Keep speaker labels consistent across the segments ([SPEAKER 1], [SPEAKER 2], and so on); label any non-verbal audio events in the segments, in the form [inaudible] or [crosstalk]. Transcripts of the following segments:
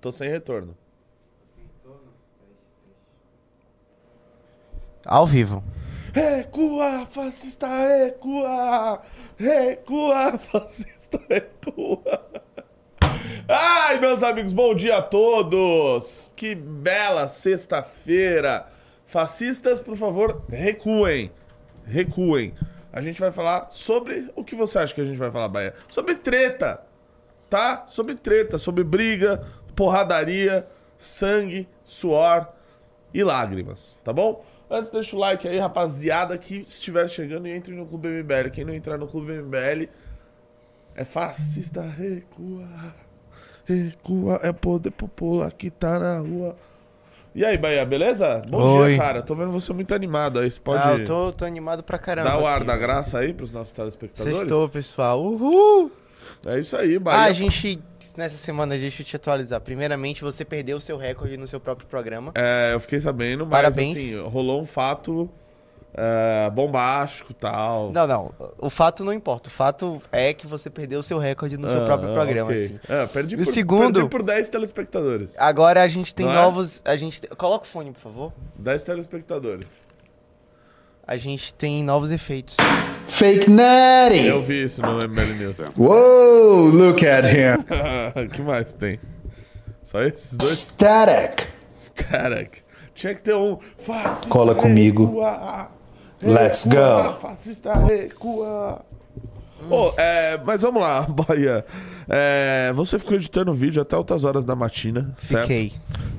[SPEAKER 1] Tô sem retorno.
[SPEAKER 2] Ao vivo.
[SPEAKER 1] Recua, fascista, recua! Recua, fascista, recua! Ai, meus amigos, bom dia a todos! Que bela sexta-feira! Fascistas, por favor, recuem. Recuem. A gente vai falar sobre. O que você acha que a gente vai falar, Bahia? Sobre treta, tá? Sobre treta, sobre briga, porradaria, sangue, suor e lágrimas, tá bom? Antes, deixa o like aí, rapaziada, que estiver chegando e entre no Clube MBL. Quem não entrar no Clube MBL é fascista, recua. Recua, é poder popular que tá na rua. E aí, Bahia, beleza? Bom
[SPEAKER 2] Oi.
[SPEAKER 1] dia, cara. Tô vendo você muito animado aí. Você pode
[SPEAKER 2] Ah, eu tô, tô animado pra caramba.
[SPEAKER 1] dar o ar
[SPEAKER 2] aqui.
[SPEAKER 1] da graça aí pros nossos telespectadores?
[SPEAKER 2] Sextou, pessoal. Uhul!
[SPEAKER 1] É isso aí,
[SPEAKER 2] Ah,
[SPEAKER 1] Bahia.
[SPEAKER 2] a gente. Nessa semana, deixa eu te atualizar. Primeiramente, você perdeu o seu recorde no seu próprio programa.
[SPEAKER 1] É, eu fiquei sabendo, mas
[SPEAKER 2] Parabéns.
[SPEAKER 1] assim, rolou um fato é, bombástico e tal.
[SPEAKER 2] Não, não. O fato não importa. O fato é que você perdeu o seu recorde no seu
[SPEAKER 1] Ah,
[SPEAKER 2] próprio
[SPEAKER 1] ah,
[SPEAKER 2] programa,
[SPEAKER 1] ok.
[SPEAKER 2] assim.
[SPEAKER 1] É, perdi,
[SPEAKER 2] E o
[SPEAKER 1] por,
[SPEAKER 2] segundo-
[SPEAKER 1] perdi por 10 telespectadores.
[SPEAKER 2] Agora a gente tem
[SPEAKER 1] Não é?
[SPEAKER 2] novos. A gente Coloca o fone, por favor.
[SPEAKER 1] 10 telespectadores.
[SPEAKER 2] A gente tem novos efeitos.
[SPEAKER 3] Fake Natty.
[SPEAKER 1] Eu vi isso no MBL News. [laughs]
[SPEAKER 3] Whoa, look at him.
[SPEAKER 1] O [laughs] que mais tem? Só esses dois?
[SPEAKER 3] Static.
[SPEAKER 1] Static. Tinha que ter um. Fascista
[SPEAKER 3] Cola comigo.
[SPEAKER 1] recua,
[SPEAKER 3] Let's
[SPEAKER 1] recua,
[SPEAKER 3] go.
[SPEAKER 1] Fascista recua. Ô, é, mas vamos lá, [laughs] Bahia. É, você ficou editando o vídeo até altas horas da matina, certo?
[SPEAKER 2] Fiquei.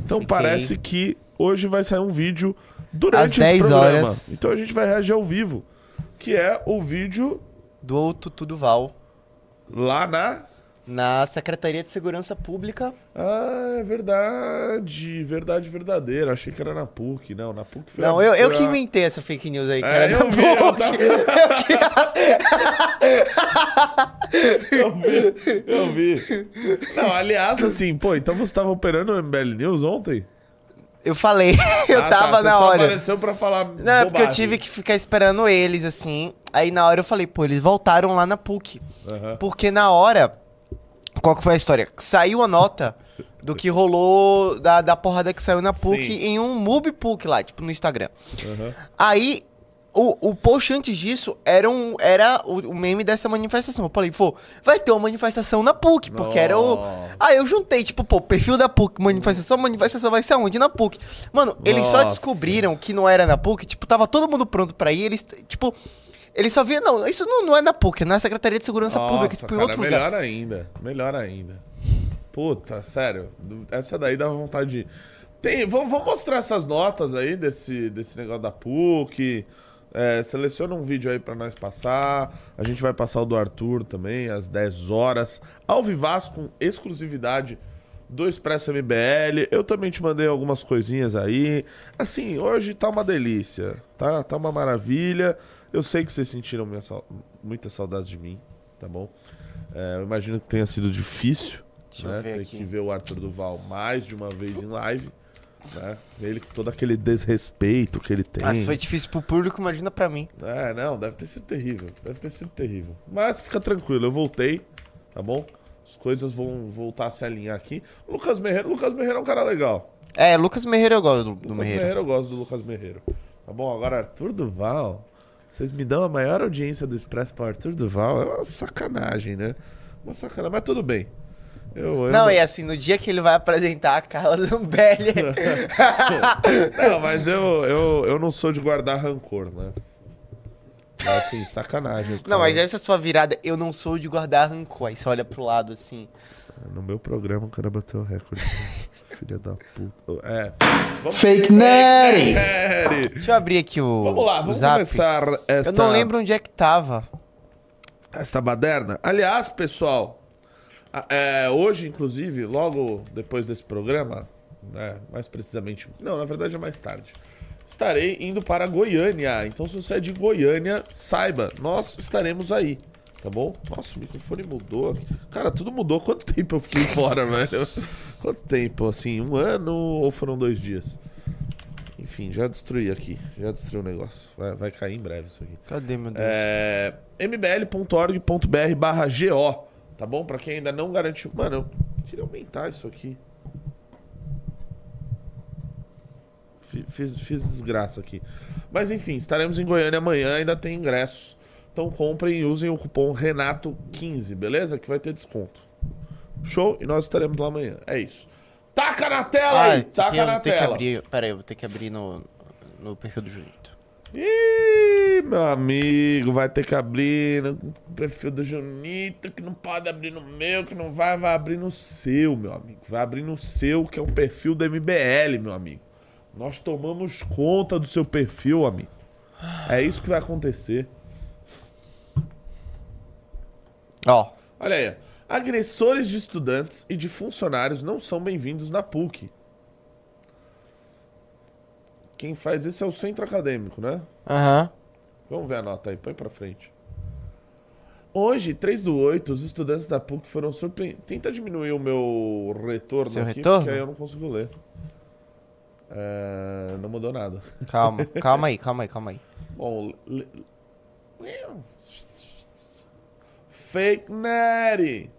[SPEAKER 1] Então
[SPEAKER 2] Fiquei.
[SPEAKER 1] parece que hoje vai sair um vídeo durante
[SPEAKER 2] Às
[SPEAKER 1] esse
[SPEAKER 2] 10
[SPEAKER 1] programa.
[SPEAKER 2] horas.
[SPEAKER 1] Então a gente vai reagir ao vivo, que é o vídeo
[SPEAKER 2] Do Tutu Duval.
[SPEAKER 1] lá na.
[SPEAKER 2] Na Secretaria de Segurança Pública.
[SPEAKER 1] Ah, é verdade, verdade verdadeira. Achei que era na PUC, não, na PUC foi.
[SPEAKER 2] Não,
[SPEAKER 1] a-
[SPEAKER 2] eu, eu que inventei essa fake news aí,
[SPEAKER 1] É,
[SPEAKER 2] cara.
[SPEAKER 1] eu
[SPEAKER 2] da
[SPEAKER 1] vi, eu tava- [laughs] Eu vi, eu vi. Não, aliás, assim, pô, então você tava operando o MBL News ontem?
[SPEAKER 2] Eu falei, [laughs] eu
[SPEAKER 1] Ah, tá,
[SPEAKER 2] tava
[SPEAKER 1] você
[SPEAKER 2] na
[SPEAKER 1] só
[SPEAKER 2] hora.
[SPEAKER 1] apareceu pra falar.
[SPEAKER 2] Não, é porque eu
[SPEAKER 1] bobagem.
[SPEAKER 2] tive que ficar esperando eles, assim. Aí na hora eu falei, pô, eles voltaram lá na PUC.
[SPEAKER 1] Aham.
[SPEAKER 2] Porque na hora. Qual que foi a história? Saiu a nota do que rolou da, da porrada que saiu na PUC
[SPEAKER 1] Sim.
[SPEAKER 2] em um MUB PUC lá, tipo, no Instagram.
[SPEAKER 1] Aham.
[SPEAKER 2] Aí, o, o post antes disso era, um, era o, o meme dessa manifestação. Eu falei, pô, vai ter uma manifestação na PUC, porque era o.
[SPEAKER 1] Nossa.
[SPEAKER 2] Aí eu juntei, tipo, pô, perfil da PUC, manifestação, manifestação vai ser aonde? Na PUC. Mano, eles só
[SPEAKER 1] Nossa.
[SPEAKER 2] descobriram que não era na PUC, tipo, tava todo mundo pronto pra ir, eles, tipo. Eles só viam, não, isso não, não é na PUC, é na Secretaria de Segurança Pública, tipo, em
[SPEAKER 1] cara,
[SPEAKER 2] outro lugar.
[SPEAKER 1] melhor ainda. Melhor ainda. Puta, sério. Essa daí dá vontade de. Tem, vamos, vamos mostrar essas notas aí desse, desse negócio da PUC. É, seleciona um vídeo aí pra nós passar. A gente vai passar o do Arthur também, às 10 horas. Ao Vivaz, com exclusividade do Expresso MBL. Eu também te mandei algumas coisinhas aí. Assim, hoje tá uma delícia. Tá, tá uma maravilha. Eu sei que vocês sentiram minha muita saudade de mim, tá bom? É, eu imagino que tenha sido difícil.
[SPEAKER 2] Deixa
[SPEAKER 1] né? Ter
[SPEAKER 2] aqui.
[SPEAKER 1] que ver o Arthur Duval mais de uma vez em live. Né? Ele com todo aquele desrespeito que ele tem.
[SPEAKER 2] Ah, se foi difícil pro público, imagina pra mim.
[SPEAKER 1] É, não, deve ter sido terrível. Deve ter sido terrível. Mas fica tranquilo, eu voltei, tá bom? As coisas vão voltar a se alinhar aqui. Lucas Merreiro, Lucas Merreiro é um cara legal.
[SPEAKER 2] É, Lucas Merreiro eu gosto do, do
[SPEAKER 1] Lucas
[SPEAKER 2] Merreiro.
[SPEAKER 1] Merreiro eu gosto do Lucas Merreiro. Tá bom? Agora, Arthur Duval. Vocês me dão a maior audiência do Expresso para Arthur Duval. É uma sacanagem, né? Uma sacanagem, mas tudo bem. Eu, eu
[SPEAKER 2] Não, e assim, no dia que ele vai apresentar a Carla Zambelli. [laughs]
[SPEAKER 1] Não, mas eu, eu, eu não sou de guardar rancor, né? Mas, assim, sacanagem.
[SPEAKER 2] não,
[SPEAKER 1] cara.
[SPEAKER 2] mas essa sua virada, eu não sou de guardar rancor. Aí você olha pro lado assim.
[SPEAKER 1] No meu programa o cara bateu o recorde. [laughs] Filha da puta. É. Vamos
[SPEAKER 3] Fake. Natty.
[SPEAKER 2] Deixa eu abrir aqui o.
[SPEAKER 1] Vamos lá, vamos
[SPEAKER 2] zap.
[SPEAKER 1] começar esta,
[SPEAKER 2] Eu não lembro onde é que tava.
[SPEAKER 1] esta baderna. Aliás, pessoal, é, hoje, inclusive, logo depois desse programa, né, mais precisamente, não, na verdade é mais tarde, estarei indo para Goiânia. Então, se você é de Goiânia, saiba, nós estaremos aí. Tá bom? Nossa, o microfone mudou. Cara, tudo mudou. [laughs] Quanto tempo eu fiquei fora, velho? Quanto tempo? Assim, um ano ou foram dois dias? Enfim, já destruí aqui. Já destruí o negócio. Vai, vai cair em breve isso aqui.
[SPEAKER 2] Cadê, meu Deus?
[SPEAKER 1] É, mbl.org.br barra GO, Tá bom? Pra quem ainda não garantiu. Mano, eu queria aumentar isso aqui. Fiz, fiz desgraça aqui. Mas enfim, estaremos em Goiânia amanhã, ainda tem ingressos. Então comprem e usem o cupom Renato15, beleza? Que vai ter desconto. Show? E nós estaremos lá amanhã. É isso. Taca na tela
[SPEAKER 2] ah, aí!
[SPEAKER 1] Taca
[SPEAKER 2] que,
[SPEAKER 1] na tela!
[SPEAKER 2] Peraí, eu vou ter que abrir no, no perfil do Junito.
[SPEAKER 1] Ih, meu amigo, vai ter que abrir no perfil do Junito, que não pode abrir no meu, que não vai, vai abrir no seu, meu amigo. Vai abrir no seu, que é o perfil do MBL, meu amigo. Nós tomamos conta do seu perfil, amigo. É isso que vai acontecer.
[SPEAKER 2] Ó,
[SPEAKER 1] Olha aí. Agressores de estudantes e de funcionários não são bem-vindos na PUC. Quem faz isso é o centro acadêmico, né?
[SPEAKER 2] aham.
[SPEAKER 1] Vamos ver a nota aí, põe pra frente. Hoje, 3 do 8, os estudantes da PUC foram surpreendidos. Tenta diminuir o meu retorno
[SPEAKER 2] Seu
[SPEAKER 1] aqui,
[SPEAKER 2] retorno?
[SPEAKER 1] porque aí eu não consigo ler. É, Não mudou nada.
[SPEAKER 2] Calma, calma aí, calma aí, calma aí.
[SPEAKER 1] Bom, le- Fake Neri.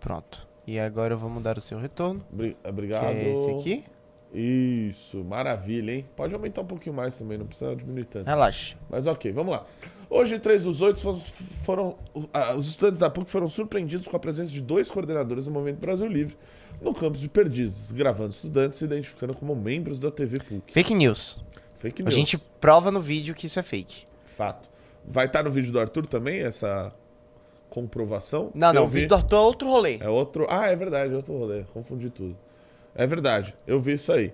[SPEAKER 2] Pronto. E agora eu vou mudar o seu retorno,
[SPEAKER 1] Bri-
[SPEAKER 2] que
[SPEAKER 1] Obrigado.
[SPEAKER 2] é esse aqui.
[SPEAKER 1] Isso, maravilha, hein? Pode aumentar um pouquinho mais também, não precisa diminuir tanto.
[SPEAKER 2] Relaxa.
[SPEAKER 1] Mas ok, vamos lá. Hoje, três dos oito foram, foram- ah, os estudantes da PUC foram surpreendidos com a presença de dois coordenadores do Movimento Brasil Livre no campus de Perdizes, gravando estudantes se identificando como membros da TV PUC.
[SPEAKER 2] Fake news.
[SPEAKER 1] Fake
[SPEAKER 2] A
[SPEAKER 1] news.
[SPEAKER 2] gente prova no vídeo que isso é fake.
[SPEAKER 1] Fato. Vai estar no vídeo do Arthur também, essa comprovação?
[SPEAKER 2] Não, não, o vídeo do Arthur é outro rolê.
[SPEAKER 1] É outro. Ah, é verdade, é outro rolê. Confundi tudo. É verdade, eu vi isso aí.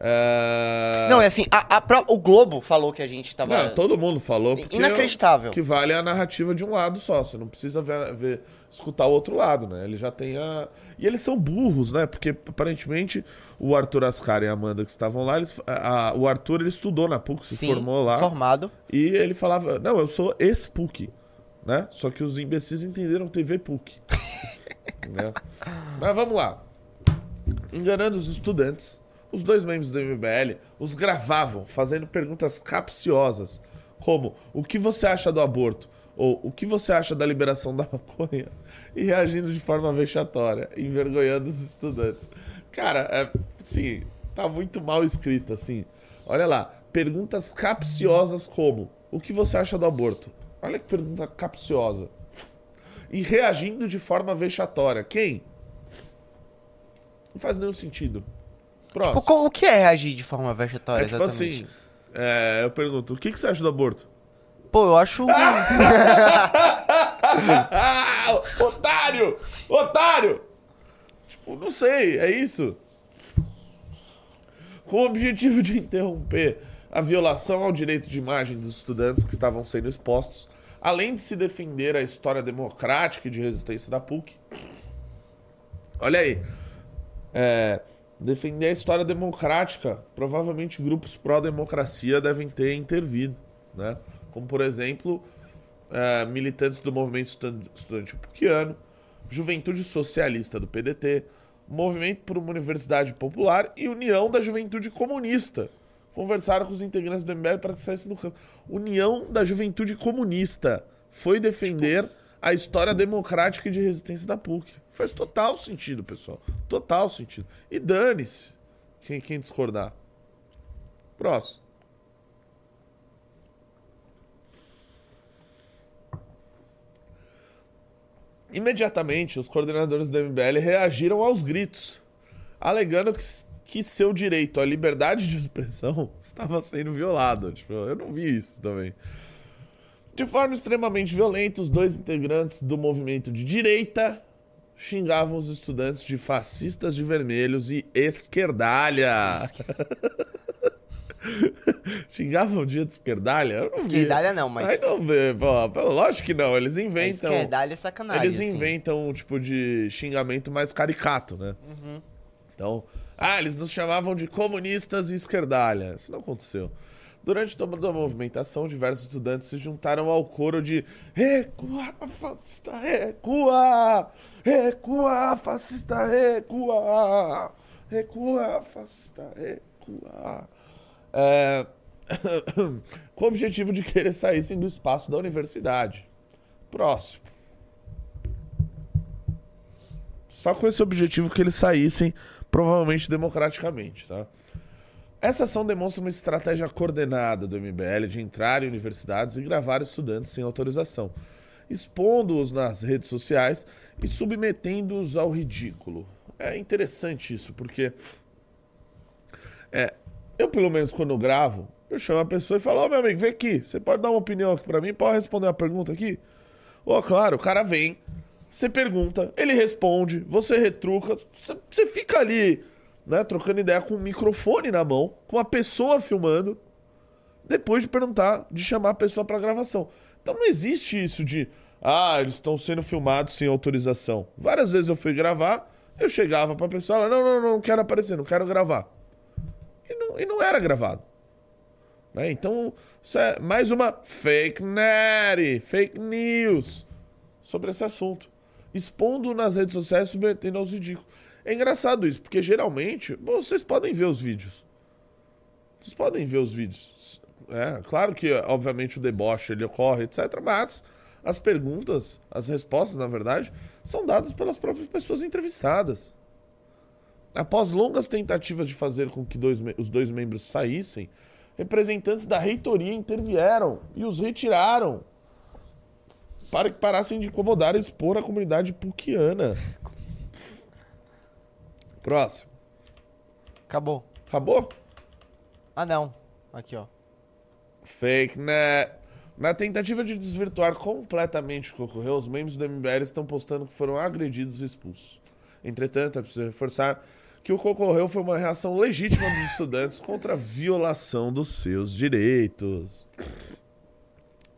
[SPEAKER 1] É...
[SPEAKER 2] Não, é assim, a- a o Globo falou que a gente tava...
[SPEAKER 1] Não, todo mundo falou. porque
[SPEAKER 2] Inacreditável.
[SPEAKER 1] O que vale é a narrativa de um lado só. Você não precisa ver, ver- escutar o outro lado, né? Ele já tem a. E eles são burros, né? Porque aparentemente o Arthur Ascar e a Amanda que estavam lá, eles, a- o Arthur ele estudou na PUC, se
[SPEAKER 2] Sim,
[SPEAKER 1] formou lá.
[SPEAKER 2] formado.
[SPEAKER 1] E ele falava: Não, eu sou ex-PUC. Né? Só que os imbecis entenderam TV PUC. [laughs] né? Mas vamos lá. Enganando os estudantes, os dois membros do MBL os gravavam fazendo perguntas capciosas, como o que você acha do aborto? Ou o que você acha da liberação da maconha? E reagindo de forma vexatória, envergonhando os estudantes. Cara, é, sim, tá muito mal escrito, assim. Olha lá, perguntas capciosas como o que você acha do aborto? Olha que pergunta capciosa. E reagindo de forma vexatória. Quem? Não faz nenhum sentido. Próximo.
[SPEAKER 2] Pô, co- o que é reagir de forma vexatória,
[SPEAKER 1] é tipo
[SPEAKER 2] exatamente?
[SPEAKER 1] assim, é, eu pergunto, o que, que você acha do aborto?
[SPEAKER 2] Pô, eu acho...
[SPEAKER 1] ah, [laughs] otário! Otário! Tipo, não sei, é isso. Com o objetivo de interromper a violação ao direito de imagem dos estudantes que estavam sendo expostos, além de se defender a história democrática e de resistência da PUC. Olha aí. É, defender a história democrática, provavelmente grupos pró-democracia devem ter intervido, né? Como, por exemplo, é, militantes do movimento estudan- estudantil puquiano, Juventude Socialista do PDT, Movimento por uma Universidade Popular e União da Juventude Comunista. Conversaram com os integrantes do MBL para que saísse no campo. União da Juventude Comunista foi defender a história democrática e de resistência da PUC. Faz total sentido, pessoal. Total sentido. E dane-se quem, quem discordar. Próximo. Imediatamente, os coordenadores do MBL reagiram aos gritos, alegando que, que seu direito à liberdade de expressão [laughs] estava sendo violado. Tipo, eu não vi isso também. De forma extremamente violenta, os dois integrantes do movimento de direita xingavam os estudantes de fascistas de vermelhos e esquerdalha. [laughs] xingavam o dia de esquerdalha? Eu não vi.
[SPEAKER 2] Esquerdalha não, mas...
[SPEAKER 1] Ai, não vê, pô, lógico que não, eles inventam.
[SPEAKER 2] Esquerdalha é sacanagem,
[SPEAKER 1] Eles
[SPEAKER 2] assim.
[SPEAKER 1] inventam um tipo de xingamento mais caricato, né?
[SPEAKER 2] Uhum.
[SPEAKER 1] Então, ah, eles nos chamavam de comunistas e esquerdalha. Isso não aconteceu. Durante toda a movimentação, diversos estudantes se juntaram ao coro de Recua, fascista, recua! Recua, fascista, recua! Recua, fascista, recua! É, [coughs] Com o objetivo de que eles saíssem do espaço da universidade. Próximo. Só com esse objetivo que eles saíssem, provavelmente democraticamente, tá? Essa ação demonstra uma estratégia coordenada do MBL de entrar em universidades e gravar estudantes sem autorização, expondo-os nas redes sociais e submetendo-os ao ridículo. É interessante isso, porque é, eu, pelo menos, quando gravo, eu chamo a pessoa e falo, ô meu amigo, vem aqui, você pode dar uma opinião aqui pra mim? Pode responder uma pergunta aqui? Ô, claro, o cara vem, você pergunta, ele responde, você retruca, você, você fica ali, né, trocando ideia com um microfone na mão, com uma pessoa filmando, depois de perguntar, de chamar a pessoa pra gravação. Então não existe isso de, ah, eles estão sendo filmados sem autorização. Várias vezes eu fui gravar, eu chegava pra pessoa, ela, não, não, não, não quero aparecer, não quero gravar. E não, e não era gravado. Né? Então, isso é mais uma fake news, fake news sobre esse assunto. Expondo nas redes sociais, submetendo aos ridículos. É engraçado isso, porque geralmente bom, vocês podem ver os vídeos. Vocês podem ver os vídeos. É, claro que, obviamente, o deboche ele ocorre, etc. Mas as perguntas, as respostas, na verdade, são dadas pelas próprias pessoas entrevistadas. Após longas tentativas de fazer com que dois, os dois membros saíssem, representantes da reitoria intervieram e os retiraram para que parassem de incomodar e expor a comunidade puquiana. Próximo.
[SPEAKER 2] Acabou.
[SPEAKER 1] Acabou?
[SPEAKER 2] Ah, não. Aqui, ó.
[SPEAKER 1] Fake net. Na tentativa de desvirtuar completamente o que ocorreu, os membros do MBL estão postando que foram agredidos e expulsos. Entretanto, é preciso reforçar que o que ocorreu foi uma reação legítima dos estudantes contra a violação dos seus direitos.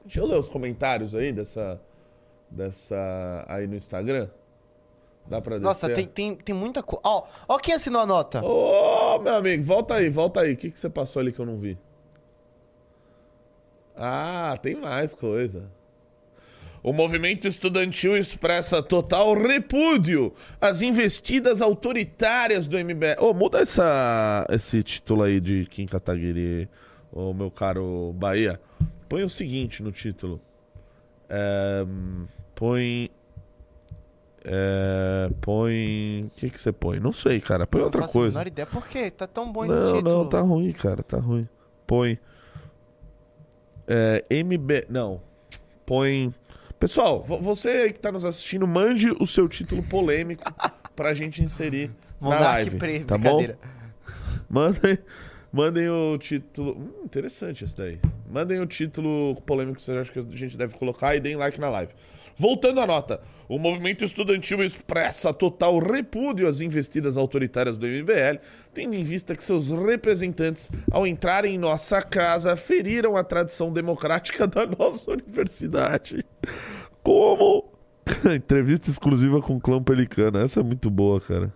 [SPEAKER 1] Deixa eu ler os comentários aí dessa. dessa. aí no Instagram. Dá pra descer?
[SPEAKER 2] Nossa, tem, tem, tem muita coisa. Ó, ó quem assinou a nota.
[SPEAKER 1] Ô, meu amigo, volta aí, volta aí. O que, que você passou ali que eu não vi? Ah, tem mais coisa. O movimento estudantil expressa total repúdio às investidas autoritárias do MBL. Ô, muda essa, esse título aí de Kim Kataguiri, ô meu caro Bahia. Põe o seguinte no título. É, põe. É, põe. O que, que você põe? Não sei, cara. Põe outra
[SPEAKER 2] Não faço a
[SPEAKER 1] coisa.
[SPEAKER 2] menor ideia. Por quê? Tá tão bom esse
[SPEAKER 1] Não,
[SPEAKER 2] título.
[SPEAKER 1] não, tá ruim, cara, tá ruim. Põe. É, MB. Não. Põe. Pessoal, vo- você aí que tá nos assistindo, mande o seu título polêmico [laughs] pra gente inserir na
[SPEAKER 2] Monark
[SPEAKER 1] live.
[SPEAKER 2] Pre,
[SPEAKER 1] tá bom? Mandem, mandem o título. Hum, interessante esse daí. Mandem o título polêmico que vocês acham que a gente deve colocar e deem like na live. Voltando à nota, o movimento estudantil expressa total repúdio às investidas autoritárias do MBL, tendo em vista que seus representantes, ao entrarem em nossa casa, feriram a tradição democrática da nossa universidade. Como? [laughs] Entrevista exclusiva com o clã Pelicano. Essa é muito boa, cara.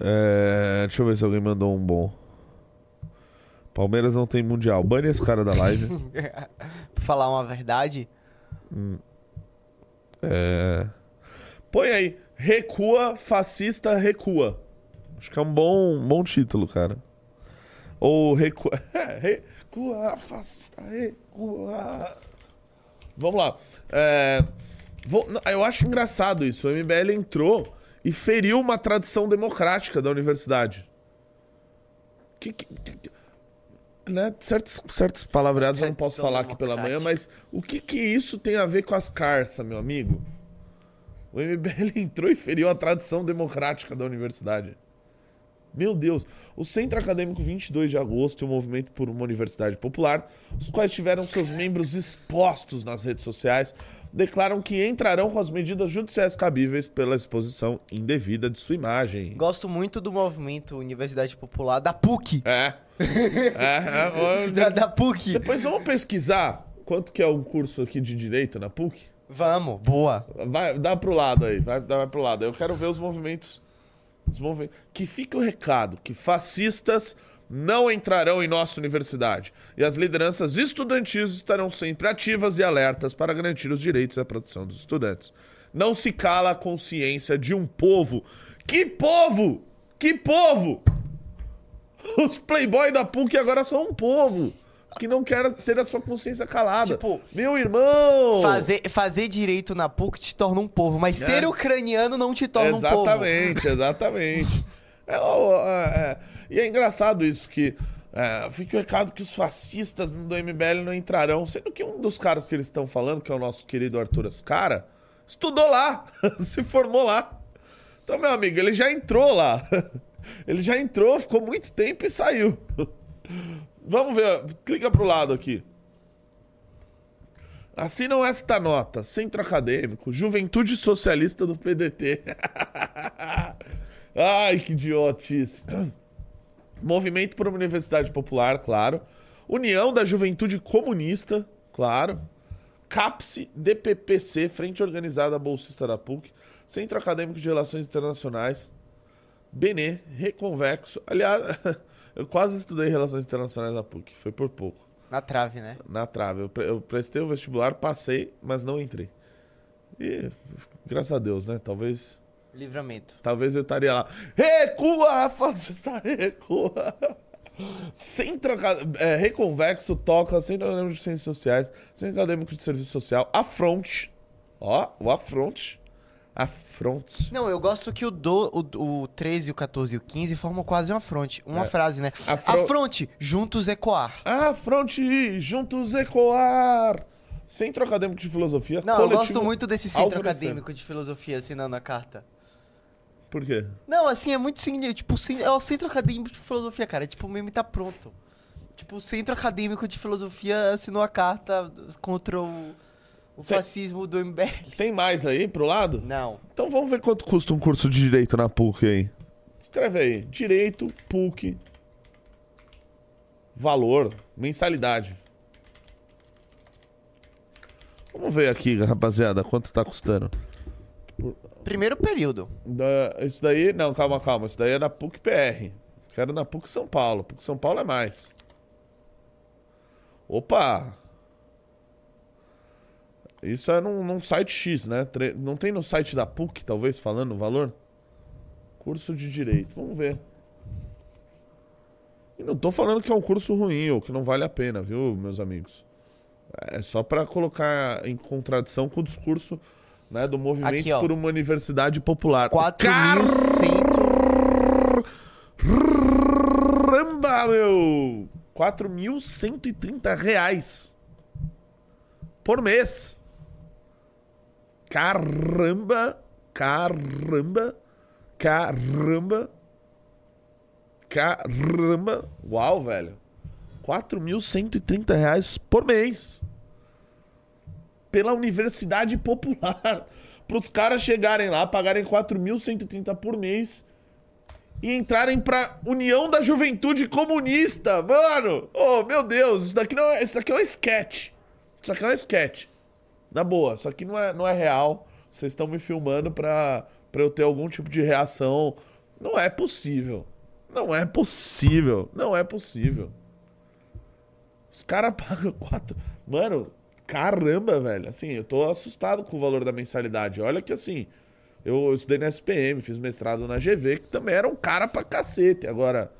[SPEAKER 1] É, deixa eu ver se alguém mandou um bom. Palmeiras não tem mundial. Bane esse cara da live. [laughs]
[SPEAKER 2] Pra falar uma verdade.
[SPEAKER 1] É, Põe aí. Recua, fascista, recua. Acho que é um bom, um bom título, cara. Ou recua. [laughs] recua, fascista, recua. Vamos lá. É, vou- Eu acho engraçado isso. O MBL entrou e feriu uma tradição democrática da universidade. Que, que- que- né? Certos, certos palavreados eu não posso falar aqui pela manhã, mas o que, que isso tem a ver com as carças, meu amigo? O MBL [laughs] entrou e feriu a tradição democrática da universidade. Meu Deus. O Centro Acadêmico 22 de Agosto e o Movimento por uma Universidade Popular, os quais tiveram seus membros expostos nas redes sociais, declaram que entrarão com as medidas judiciais cabíveis pela exposição indevida de sua imagem.
[SPEAKER 2] Gosto muito do movimento Universidade Popular da PUC.
[SPEAKER 1] É. É, é, [laughs]
[SPEAKER 2] Da, da PUC.
[SPEAKER 1] Depois vamos pesquisar quanto que é um curso aqui de Direito na PUC?
[SPEAKER 2] Vamos, boa.
[SPEAKER 1] Vai, dá pro lado aí, vai, dá pro lado. Eu quero ver os movimentos. Os movi- Que fique o recado que fascistas não entrarão em nossa universidade. E as lideranças estudantis estarão sempre ativas e alertas para garantir os direitos e a proteção dos estudantes. Não se cala a consciência de um povo. Que povo? Que povo? [laughs] Os playboy da PUC agora são um povo. que não quer ter a sua consciência calada.
[SPEAKER 2] Tipo,
[SPEAKER 1] Meu irmão!
[SPEAKER 2] Fazer, fazer direito na PUC te torna um povo, mas
[SPEAKER 1] É.
[SPEAKER 2] ser ucraniano não te torna um povo.
[SPEAKER 1] Exatamente, exatamente. [laughs] É, é, é. E é engraçado isso, que é, fica o recado que os fascistas do MBL não entrarão, sendo que um dos caras que eles estão falando, que é o nosso querido Arthur Ascara, estudou lá, [laughs] se formou lá. Então, meu amigo, ele já entrou lá. Ele já entrou, ficou muito tempo e saiu. Vamos ver, clica pro lado aqui. Assinam esta nota. Centro Acadêmico, Juventude Socialista do PDT. [laughs] Ai, que idiotice. Movimento por uma Universidade Popular, claro. União da Juventude Comunista, claro. CAPSE, DPPC, Frente Organizada Bolsista da PUC. Centro Acadêmico de Relações Internacionais. Benê, Reconvexo. Aliás, [laughs] eu quase estudei Relações Internacionais na PUC, foi por pouco
[SPEAKER 2] Na trave, né?
[SPEAKER 1] na trave. Eu, pre- eu prestei o vestibular, passei, mas não entrei. E graças a Deus, né? Talvez,
[SPEAKER 2] Livramento.
[SPEAKER 1] talvez eu estaria lá. Recua, fascista, [laughs] recua. Centro Aca- é, Reconvexo toca, Centro Acadêmico de Ciências Sociais, Centro Acadêmico de Serviço Social, Afronte. Ó, o Afronte. Afronte.
[SPEAKER 2] Não, eu gosto que o, do, o, o 13, o 14 e o 15 formam quase uma fronte. Uma
[SPEAKER 1] É.
[SPEAKER 2] frase, né?
[SPEAKER 1] Afro-
[SPEAKER 2] Afronte, juntos ecoar.
[SPEAKER 1] Afronte, juntos ecoar. Centro Acadêmico de Filosofia.
[SPEAKER 2] Não, eu gosto muito desse centro acadêmico de filosofia assinando a carta.
[SPEAKER 1] Por quê?
[SPEAKER 2] Não, assim, é muito sim, tipo, é o centro acadêmico de filosofia, cara. É, tipo, o meme tá pronto. Tipo, o centro acadêmico de filosofia assinou a carta contra o, o
[SPEAKER 1] Tem-
[SPEAKER 2] fascismo do MBL.
[SPEAKER 1] Tem mais aí pro lado?
[SPEAKER 2] Não.
[SPEAKER 1] Então vamos ver quanto custa um curso de direito na PUC aí. Escreve aí. Direito, PUC. Valor, mensalidade. Vamos ver aqui, rapaziada, quanto tá custando.
[SPEAKER 2] Primeiro período.
[SPEAKER 1] Da- isso daí, não, calma, calma. Isso daí é na PUC PR. Quero na PUC São Paulo. PUC São Paulo é mais. Opa! Isso é num, num site X, né? Tre- Não tem no site da PUC, talvez, falando o valor? Curso de Direito. Vamos ver. E não tô falando que é um curso ruim ou que não vale a pena, viu, meus amigos? É só pra colocar em contradição com o discurso né, do movimento
[SPEAKER 2] Aqui,
[SPEAKER 1] por uma universidade popular.
[SPEAKER 2] 4.100.
[SPEAKER 1] Caramba, meu! 4.130 reais por mês. Caramba, caramba, caramba, caramba. Uau, velho. 4.130 reais por mês. Pela Universidade Popular. [laughs] Para os caras chegarem lá, pagarem 4.130 por mês e entrarem pra União da Juventude Comunista, mano! Oh, meu Deus, isso daqui não é, isso daqui é um sketch. Isso aqui é um sketch. Na boa, isso aqui não é, não é real. Vocês estão me filmando pra, pra eu ter algum tipo de reação. Não é possível. Não é possível. Não é possível. Os caras [laughs] pagam quatro. Mano, caramba, velho. Assim, eu tô assustado com o valor da mensalidade. Olha que assim, eu estudei na SPM, fiz mestrado na GV, que também era um cara pra cacete. Agora,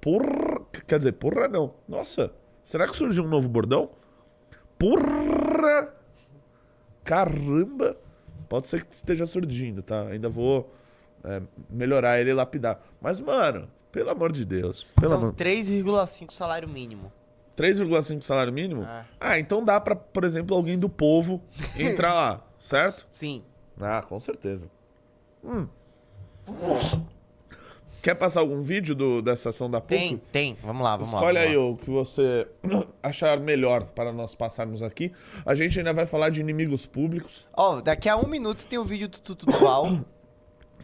[SPEAKER 1] porra. Quer dizer, porra não. Nossa, será que surgiu um novo bordão? Porra! Caramba! Pode ser que esteja surgindo, tá? Ainda vou é, melhorar ele e lapidar. Mas, mano, pelo amor de Deus. Pelo
[SPEAKER 2] São
[SPEAKER 1] amor...
[SPEAKER 2] 3,5 salário mínimo.
[SPEAKER 1] 3,5 salário mínimo?
[SPEAKER 2] É.
[SPEAKER 1] Ah, então dá pra, por exemplo, alguém do povo [laughs] entrar lá, certo?
[SPEAKER 2] Sim.
[SPEAKER 1] Ah, com certeza. Hum. Quer passar algum vídeo do, dessa ação da PUC?
[SPEAKER 2] Tem, tem. Vamos lá, vamos
[SPEAKER 1] Escolhe
[SPEAKER 2] lá.
[SPEAKER 1] aí
[SPEAKER 2] vamos lá.
[SPEAKER 1] o que você [clears throat] achar melhor para nós passarmos aqui. A gente ainda vai falar de inimigos públicos.
[SPEAKER 2] Ó, daqui a um minuto tem o vídeo do Tutu do Val. [clears throat]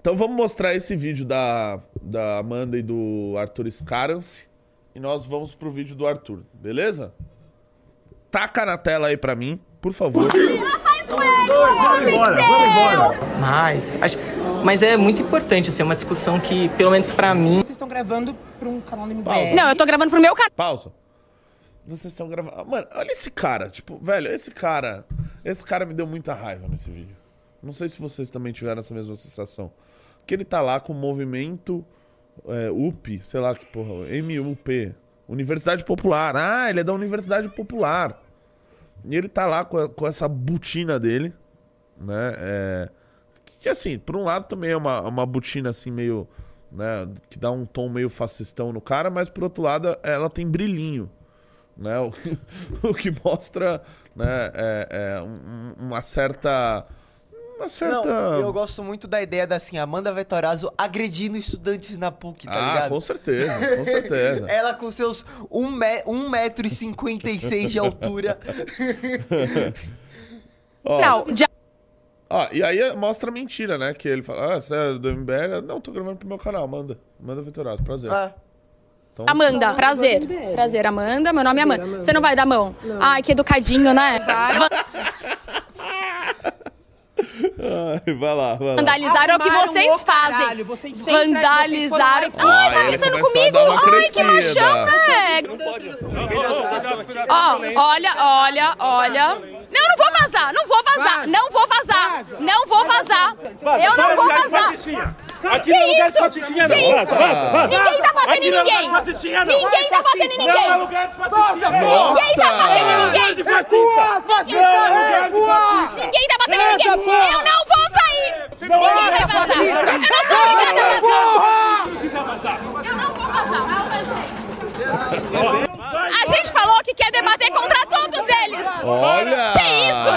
[SPEAKER 1] Então vamos mostrar esse vídeo da, da Amanda e do Arthur Scarance. E nós vamos pro vídeo do Arthur, beleza? Taca na tela aí pra mim, por favor.
[SPEAKER 4] Mas, acho, mas é muito importante, assim, é uma discussão que, pelo menos pra mim,
[SPEAKER 5] Vocês estão gravando para um canal
[SPEAKER 1] Pausa.
[SPEAKER 5] MBL.
[SPEAKER 6] Não, eu tô gravando pro meu canal.
[SPEAKER 1] Pausa. Vocês estão gravando. Ah, Mano, olha esse cara. Tipo, velho, esse cara. Esse cara me deu muita raiva nesse vídeo. Não sei se vocês também tiveram essa mesma sensação. Que ele tá lá com o movimento é, UP, sei lá que porra, MUP, Universidade Popular. Ah, ele é da Universidade Popular. E ele tá lá com, a- com essa botina dele, né? É, que assim, por um lado também é uma, uma botina assim meio. Né, que dá um tom meio fascistão no cara, mas por outro lado ela tem brilhinho. Né, o, [laughs] o que mostra né, é, é, um- uma certa. Uma certa.
[SPEAKER 2] Não, eu gosto muito da ideia da assim, Amanda Vettorazzo agredindo estudantes na PUC, tá
[SPEAKER 1] ah,
[SPEAKER 2] ligado?
[SPEAKER 1] com certeza, com certeza. [laughs]
[SPEAKER 2] Ela com seus 1 me... um metro e 56 de altura. [laughs]
[SPEAKER 6] Não, de
[SPEAKER 1] Ó, e aí mostra a mentira, né? Que ele fala, ah, você é do MBL? Não, tô gravando pro meu canal, manda. Manda Vitorato, prazer.
[SPEAKER 2] Ah,
[SPEAKER 1] Então,
[SPEAKER 6] Amanda, prazer. Prazer, Amanda. Meu nome é Amanda. Você não vai dar mão? Ai, que educadinho, né? [laughs]
[SPEAKER 1] Ai, vai lá, vai lá.
[SPEAKER 6] Vandalizaram é o que vocês
[SPEAKER 5] o
[SPEAKER 6] fazem.
[SPEAKER 5] caralho, vocês vocês
[SPEAKER 6] Vandalizaram.
[SPEAKER 5] e-
[SPEAKER 6] Ai, tá gritando comigo? Ai, que machão, né? Ó, olha, olha, olha. Não, não vou vazar, não vou vazar,
[SPEAKER 5] Vaza.
[SPEAKER 6] não vou vazar,
[SPEAKER 5] Vaza.
[SPEAKER 6] não vou vazar. Eu não vou vazar.
[SPEAKER 7] Aqui
[SPEAKER 6] Que
[SPEAKER 7] não é lugar de fascistinha, não. Vaza, vaza, vaza.
[SPEAKER 6] Ninguém tá batendo em
[SPEAKER 7] é
[SPEAKER 6] ninguém. Ninguém tá batendo em
[SPEAKER 7] Não é
[SPEAKER 6] ninguém.
[SPEAKER 7] lugar de fascistinha, não.
[SPEAKER 6] Ninguém tá batendo em
[SPEAKER 7] Lugar
[SPEAKER 6] ninguém.
[SPEAKER 7] de fascista. Não é lugar de fascista.
[SPEAKER 6] Ninguém tá batendo em ninguém. Eu não vou sair. Ninguém vai vazar. Eu não sou obrigada a vazar. Eu não vou vazar. A gente falou que quer debater contra todos eles.
[SPEAKER 1] Olha!
[SPEAKER 6] Que isso?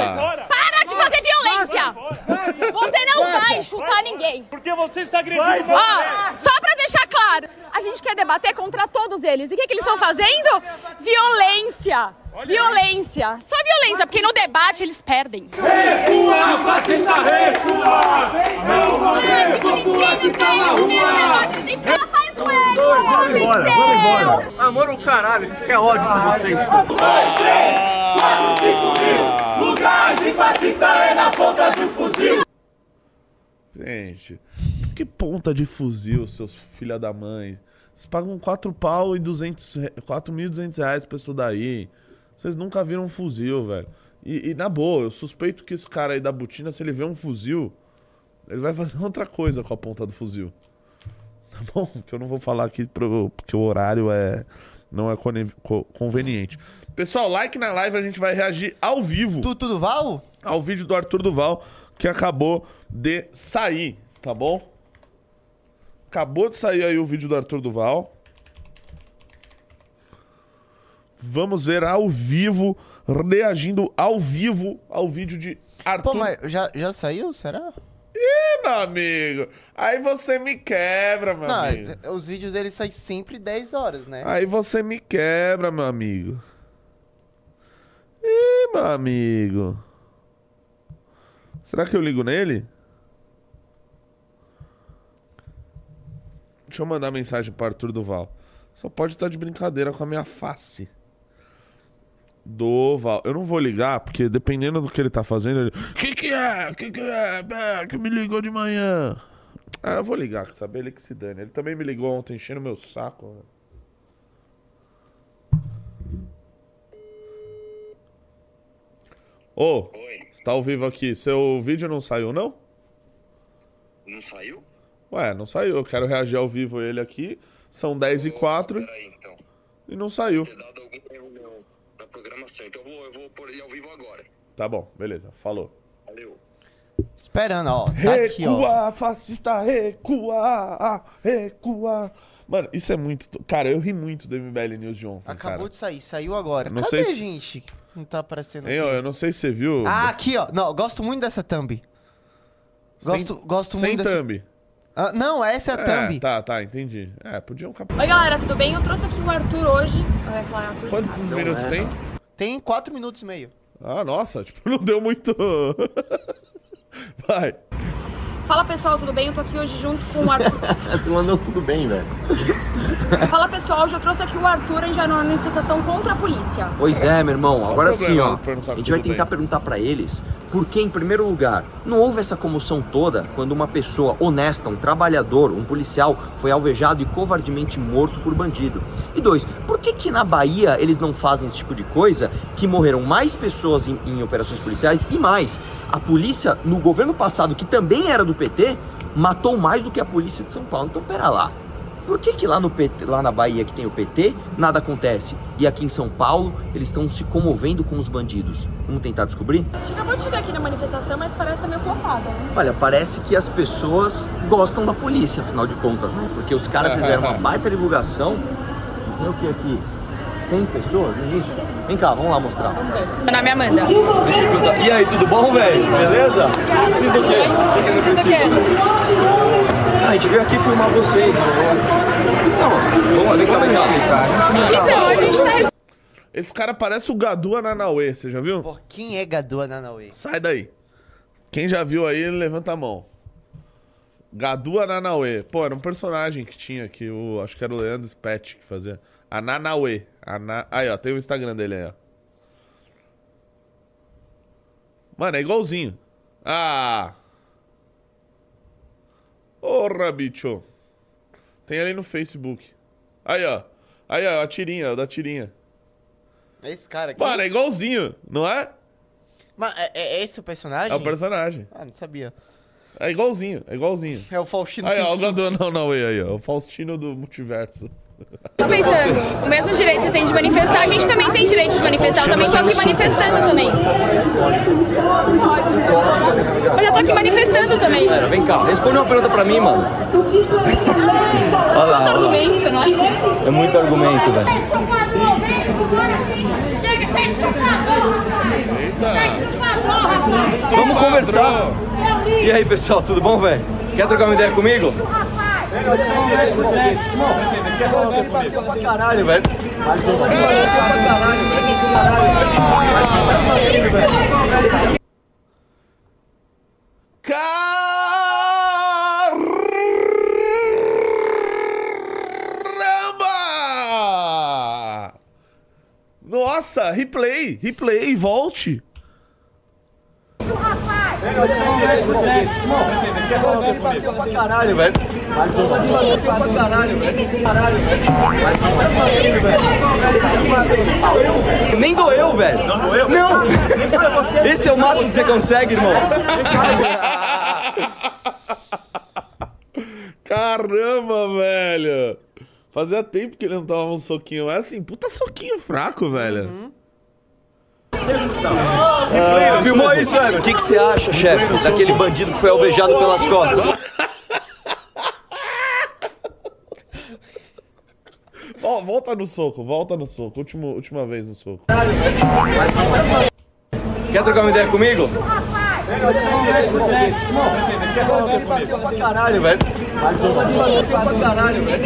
[SPEAKER 6] Para de fazer violência. Você não vai chutar ninguém.
[SPEAKER 7] Porque você está agredindo
[SPEAKER 6] Ó, só pra deixar claro, a gente quer debater contra todos eles. E o que, que eles estão fazendo? Violência. Violência. Só violência, porque no debate eles perdem. Vamos embora, vamos embora.
[SPEAKER 7] Amor o caralho, a gente quer ódio com vocês, pô.
[SPEAKER 1] Gente, que ponta de fuzil, seus filha da mãe. Vocês pagam 4 pau e 200, re- 4.200 reais pra estudar aí. Vocês nunca viram um fuzil, velho. E, e, na boa, eu suspeito que esse cara aí da botina, se ele vê um fuzil, ele vai fazer [laughs] outra coisa com a ponta do fuzil. Tá bom? Que eu não vou falar aqui pro, porque o horário é não é conveniente. Pessoal, like na live, a gente vai reagir ao vivo
[SPEAKER 2] tu, tudo Val?
[SPEAKER 1] ao vídeo do Arthur Duval que acabou de sair, tá bom? Acabou de sair aí o vídeo do Arthur Duval. Vamos ver ao vivo, reagindo ao vivo ao vídeo de Arthur.
[SPEAKER 2] Pô, mas já, já saiu? Será?
[SPEAKER 1] Ih, meu amigo, aí você me quebra, meu
[SPEAKER 2] Não,
[SPEAKER 1] amigo.
[SPEAKER 2] os vídeos dele saem sempre 10 horas, né?
[SPEAKER 1] Aí você me quebra, meu amigo. Ih, meu amigo. Será que eu ligo nele? Deixa eu mandar mensagem pro Arthur Duval. Só pode estar de brincadeira com a minha face. Do Val. Eu não vou ligar, porque dependendo do que ele tá fazendo, ele. Que que é? Que que é? É, Que me ligou de manhã. Ah, eu vou ligar, quer saber? Ele que se dane. Ele também me ligou ontem, enchendo meu saco. Ô,
[SPEAKER 8] Oi,
[SPEAKER 1] você tá ao vivo aqui. Seu vídeo não saiu, não?
[SPEAKER 8] não saiu?
[SPEAKER 1] Ué, não saiu. Eu quero reagir ao vivo ele aqui. São 10 e 4
[SPEAKER 8] Peraí, então.
[SPEAKER 1] e não saiu.
[SPEAKER 8] Ter dado algum erro na programação. Então eu vou, eu vou pôr ele ao vivo agora.
[SPEAKER 1] Tá bom, beleza. Falou.
[SPEAKER 8] Valeu.
[SPEAKER 2] Esperando, ó. Tá aqui, ó.
[SPEAKER 1] Recua, fascista, recua, recua. Mano, isso é muito. Cara, eu ri muito do MBL News de ontem.
[SPEAKER 2] Acabou
[SPEAKER 1] cara.
[SPEAKER 2] de sair, saiu agora.
[SPEAKER 1] Não
[SPEAKER 2] Cadê,
[SPEAKER 1] sei se-
[SPEAKER 2] gente? Não tá aparecendo aqui.
[SPEAKER 1] ó, eu não sei se você viu.
[SPEAKER 2] Ah, aqui, ó. Não, gosto muito dessa thumb. Gosto, gosto
[SPEAKER 1] Sem
[SPEAKER 2] muito dessa...
[SPEAKER 1] thumb.
[SPEAKER 2] Ah, não, essa é a
[SPEAKER 1] É,
[SPEAKER 2] thumb.
[SPEAKER 1] tá, tá, entendi. É, podiam capar.
[SPEAKER 6] Oi, galera, tudo bem? Eu trouxe aqui o Arthur hoje. Vai falar Arthur
[SPEAKER 1] Quantos
[SPEAKER 6] Scar.
[SPEAKER 1] minutos tem?
[SPEAKER 2] Tem 4 minutos e meio.
[SPEAKER 1] Ah, nossa, tipo, [laughs] não deu muito. [laughs] Vai.
[SPEAKER 6] Fala pessoal, tudo bem? Eu tô aqui hoje junto com o Arthur. [laughs]
[SPEAKER 9] Você mandou tudo bem, velho.
[SPEAKER 6] Fala pessoal, hoje eu trouxe aqui o Arthur em já numa manifestação contra a polícia.
[SPEAKER 9] Pois é, meu irmão.
[SPEAKER 1] Qual
[SPEAKER 9] Agora sim, ó. A gente vai tentar
[SPEAKER 1] bem?
[SPEAKER 9] perguntar pra eles por que, em primeiro lugar, não houve essa comoção toda quando uma pessoa honesta, um trabalhador, um policial, foi alvejado e covardemente morto por bandido. E dois, por que que na Bahia eles não fazem esse tipo de coisa que morreram mais pessoas em, em operações policiais e mais, a polícia no governo passado, que também era do PT, matou mais do que a polícia de São Paulo. Então, pera lá. Por que que lá, no PT, lá na Bahia que tem o PT, nada acontece? E aqui em São Paulo, eles estão se comovendo com os bandidos. Vamos tentar descobrir?
[SPEAKER 6] A gente acabou de chegar aqui na manifestação, mas parece que tá meio flopada, né?
[SPEAKER 9] Olha, parece que as pessoas gostam da polícia, afinal de contas, né? Porque os caras [laughs] fizeram uma baita divulgação. Tem o que aqui? 100 pessoas no início? Vem cá, vamos lá mostrar.
[SPEAKER 6] Meu nome é Amanda.
[SPEAKER 9] Deixa eu perguntar. E aí, tudo bom, velho? Beleza? Precisa o quê?
[SPEAKER 6] Precisa o quê?
[SPEAKER 9] Ah, a gente veio aqui filmar vocês. Não, vamos lá, vem cá, vem cá.
[SPEAKER 6] Então, a gente tá
[SPEAKER 1] Esse cara parece o Gadu Ananauê, você já viu?
[SPEAKER 2] Pô, quem é Gadu Ananauê?
[SPEAKER 1] Sai daí. Quem já viu aí, levanta a mão. Gadu Ananauê. Pô, era um personagem que tinha aqui, o, acho que era o Leandro Spett que fazia. Ananauê. Ana... Aí, ó, tem o Instagram dele aí, ó. Mano, é igualzinho. Ah! Porra, bicho. Tem ali no Facebook. Aí, ó. Aí, ó, a tirinha, ó, da tirinha.
[SPEAKER 2] É esse cara aqui?
[SPEAKER 1] Mano, é igualzinho, não é?
[SPEAKER 2] Mas é, é esse o personagem?
[SPEAKER 1] É o personagem.
[SPEAKER 2] Ah, não sabia.
[SPEAKER 1] É igualzinho, é igualzinho.
[SPEAKER 2] É o Faustino
[SPEAKER 1] Aí, ó, o
[SPEAKER 2] Sensível.
[SPEAKER 1] Gadu, não, não, aí, aí, ó. O Faustino do multiverso.
[SPEAKER 6] respeitando. O mesmo direito que vocês têm de manifestar, a gente também tem direito de manifestar. Eu também tô aqui manifestando também. Mas eu tô aqui manifestando também.
[SPEAKER 9] Galera, vem cá, responde uma pergunta pra mim, mano. Olha lá, olha lá.
[SPEAKER 6] Argumento, não acha?
[SPEAKER 9] É muito argumento, velho.
[SPEAKER 6] Chega, sai!
[SPEAKER 9] Vamos conversar. E aí, pessoal, tudo bom, velho? Quer trocar uma ideia comigo? Caralho, velho.
[SPEAKER 1] Caramba! Nossa, replay, replay, volte.
[SPEAKER 9] Pra caralho, velho. Pra caralho, velho. Nem doeu, velho. Não doeu? Não. Esse é o máximo que você consegue, irmão.
[SPEAKER 1] Caramba, velho. Fazia tempo que ele não tomava um soquinho. É assim, puta soquinho fraco, velho.
[SPEAKER 9] Ah, filmou isso, Ever? O que, que você acha, chefe, daquele bandido que foi alvejado pelas costas?
[SPEAKER 1] Ó, volta no soco, volta no soco. Último, última vez no soco.
[SPEAKER 9] Quer trocar uma ideia comigo? Pra caralho, velho. Pra caralho, velho.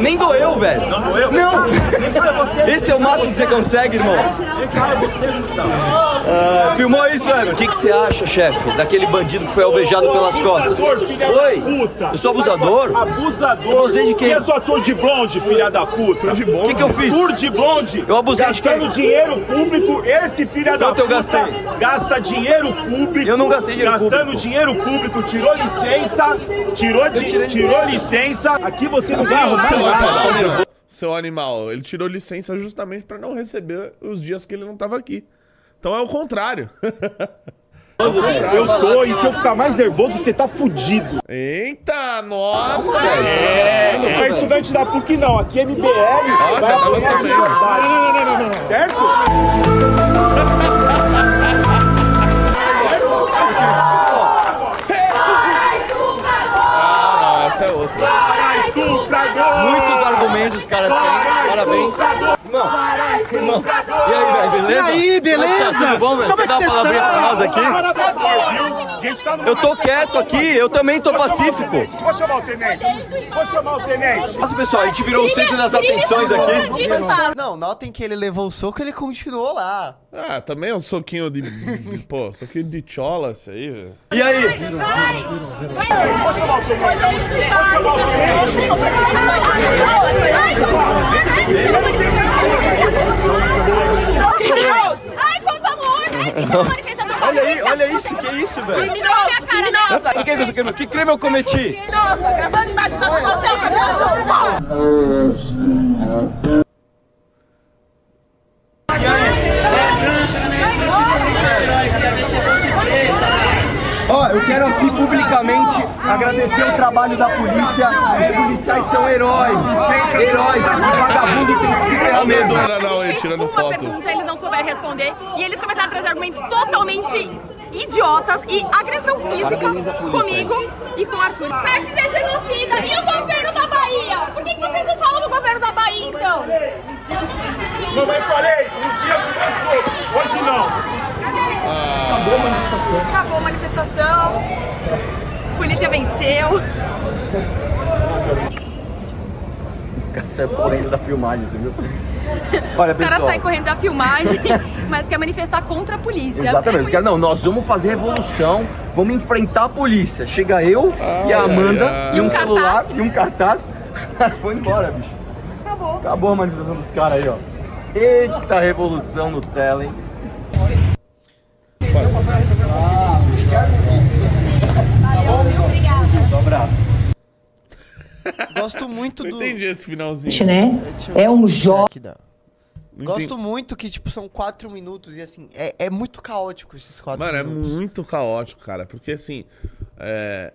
[SPEAKER 9] Nem doeu, velho. Não doeu? Não. [laughs] Esse é o máximo que você consegue, irmão. Ah, filmou isso, Ever? O que, que você acha, chefe, daquele bandido que foi alvejado pelas costas? Oi? Eu sou abusador?
[SPEAKER 10] Abusador.
[SPEAKER 9] Abusei de quem?
[SPEAKER 10] Eu sou ator de blonde, filha da puta.
[SPEAKER 9] O que, que eu fiz?
[SPEAKER 10] Tour de blonde.
[SPEAKER 9] Eu abusei de
[SPEAKER 10] Gastando
[SPEAKER 9] quem?
[SPEAKER 10] dinheiro público, esse filha da
[SPEAKER 9] Quanto eu
[SPEAKER 10] puta
[SPEAKER 9] gastei?
[SPEAKER 10] gasta dinheiro público.
[SPEAKER 9] Eu não gastei dinheiro
[SPEAKER 10] Gastando
[SPEAKER 9] público.
[SPEAKER 10] dinheiro público, tirou licença, tirou, di- tirou
[SPEAKER 9] licença.
[SPEAKER 10] licença. Aqui você não vai arrumar
[SPEAKER 1] seu,
[SPEAKER 10] nada.
[SPEAKER 1] seu, seu animal, ele tirou licença justamente pra não receber os dias que ele não tava aqui. Então é o contrário. [laughs]
[SPEAKER 10] Eu tô, e se eu ficar mais nervoso, você tá fudido.
[SPEAKER 1] Eita, nossa!
[SPEAKER 10] É, não é estudante da PUC não, aqui é MBL, vai
[SPEAKER 1] tava sabendo.
[SPEAKER 10] verdade. Não, não, não, não, não. Certo? [laughs]
[SPEAKER 1] Ah, essa é outra.
[SPEAKER 9] Muitos argumentos os caras têm. Parabéns. Irmão, irmão. E aí, velho, beleza?
[SPEAKER 2] E aí, beleza?
[SPEAKER 9] Tá tudo bom, velho?
[SPEAKER 2] Como é que
[SPEAKER 9] uma
[SPEAKER 2] você
[SPEAKER 9] palavrinha
[SPEAKER 2] tá?
[SPEAKER 9] pra nós aqui?
[SPEAKER 10] No
[SPEAKER 9] Eu tô quieto aqui, eu também tô pacífico.
[SPEAKER 10] Vou chamar o tenente. Vou chamar o tenente.
[SPEAKER 9] Nossa, pessoal, a gente virou o centro das atenções aqui.
[SPEAKER 2] Não, notem que ele levou o soco e ele continuou lá.
[SPEAKER 1] Ah, também é um soquinho de. Pô, soquinho de chola, isso aí, velho.
[SPEAKER 9] E aí?
[SPEAKER 6] Ai, quanto amor, é uma manifestação
[SPEAKER 9] Olha aí, olha isso, que isso, velho?
[SPEAKER 6] Criminosa, minha cara, nossa!
[SPEAKER 9] O que, que, que, que crime eu cometi?
[SPEAKER 6] Criminosa, gravando embaixo da você, cabelo
[SPEAKER 9] Ó, eu quero aqui publicamente agradecer o trabalho da polícia. Os policiais são heróis. Heróis. O vagabundo tem que se ferrar mesmo.
[SPEAKER 1] medona não aí,
[SPEAKER 6] fez
[SPEAKER 1] tirando
[SPEAKER 6] uma
[SPEAKER 1] foto.
[SPEAKER 6] pergunta, eles não souberam responder e eles começaram a trazer argumentos totalmente idiotas e agressão física comigo e com o Arthur. Tarcísio é genocida e o governo da Bahia? Por que, que vocês não falam do governo da Bahia então?
[SPEAKER 10] Mamãe, falei, um dia eu te dou soco, hoje não.
[SPEAKER 9] Acabou a manifestação.
[SPEAKER 6] Acabou a manifestação, a polícia venceu.
[SPEAKER 9] O cara saiu correndo da filmagem, você viu? Olha,
[SPEAKER 6] Os caras saem correndo da filmagem, [laughs] mas quer manifestar contra a polícia.
[SPEAKER 9] Exatamente. Os caras, não, nós vamos fazer revolução, vamos enfrentar a polícia. Chega eu e a Amanda
[SPEAKER 1] ai.
[SPEAKER 9] e um
[SPEAKER 6] um
[SPEAKER 9] celular
[SPEAKER 6] cartaz.
[SPEAKER 9] e um cartaz. [laughs] Os caras foram embora, bicho.
[SPEAKER 6] Acabou.
[SPEAKER 9] Acabou a manifestação dos caras aí, ó. Eita revolução no tela, hein? Um abraço.
[SPEAKER 2] Gosto muito do.
[SPEAKER 1] entendi esse finalzinho.
[SPEAKER 11] né? É um.
[SPEAKER 1] Não
[SPEAKER 2] Gosto muito que, tipo, são quatro minutos e assim, é, é muito caótico esses quatro
[SPEAKER 1] Mano, é
[SPEAKER 2] minutos.
[SPEAKER 1] muito caótico, cara. Porque assim. É...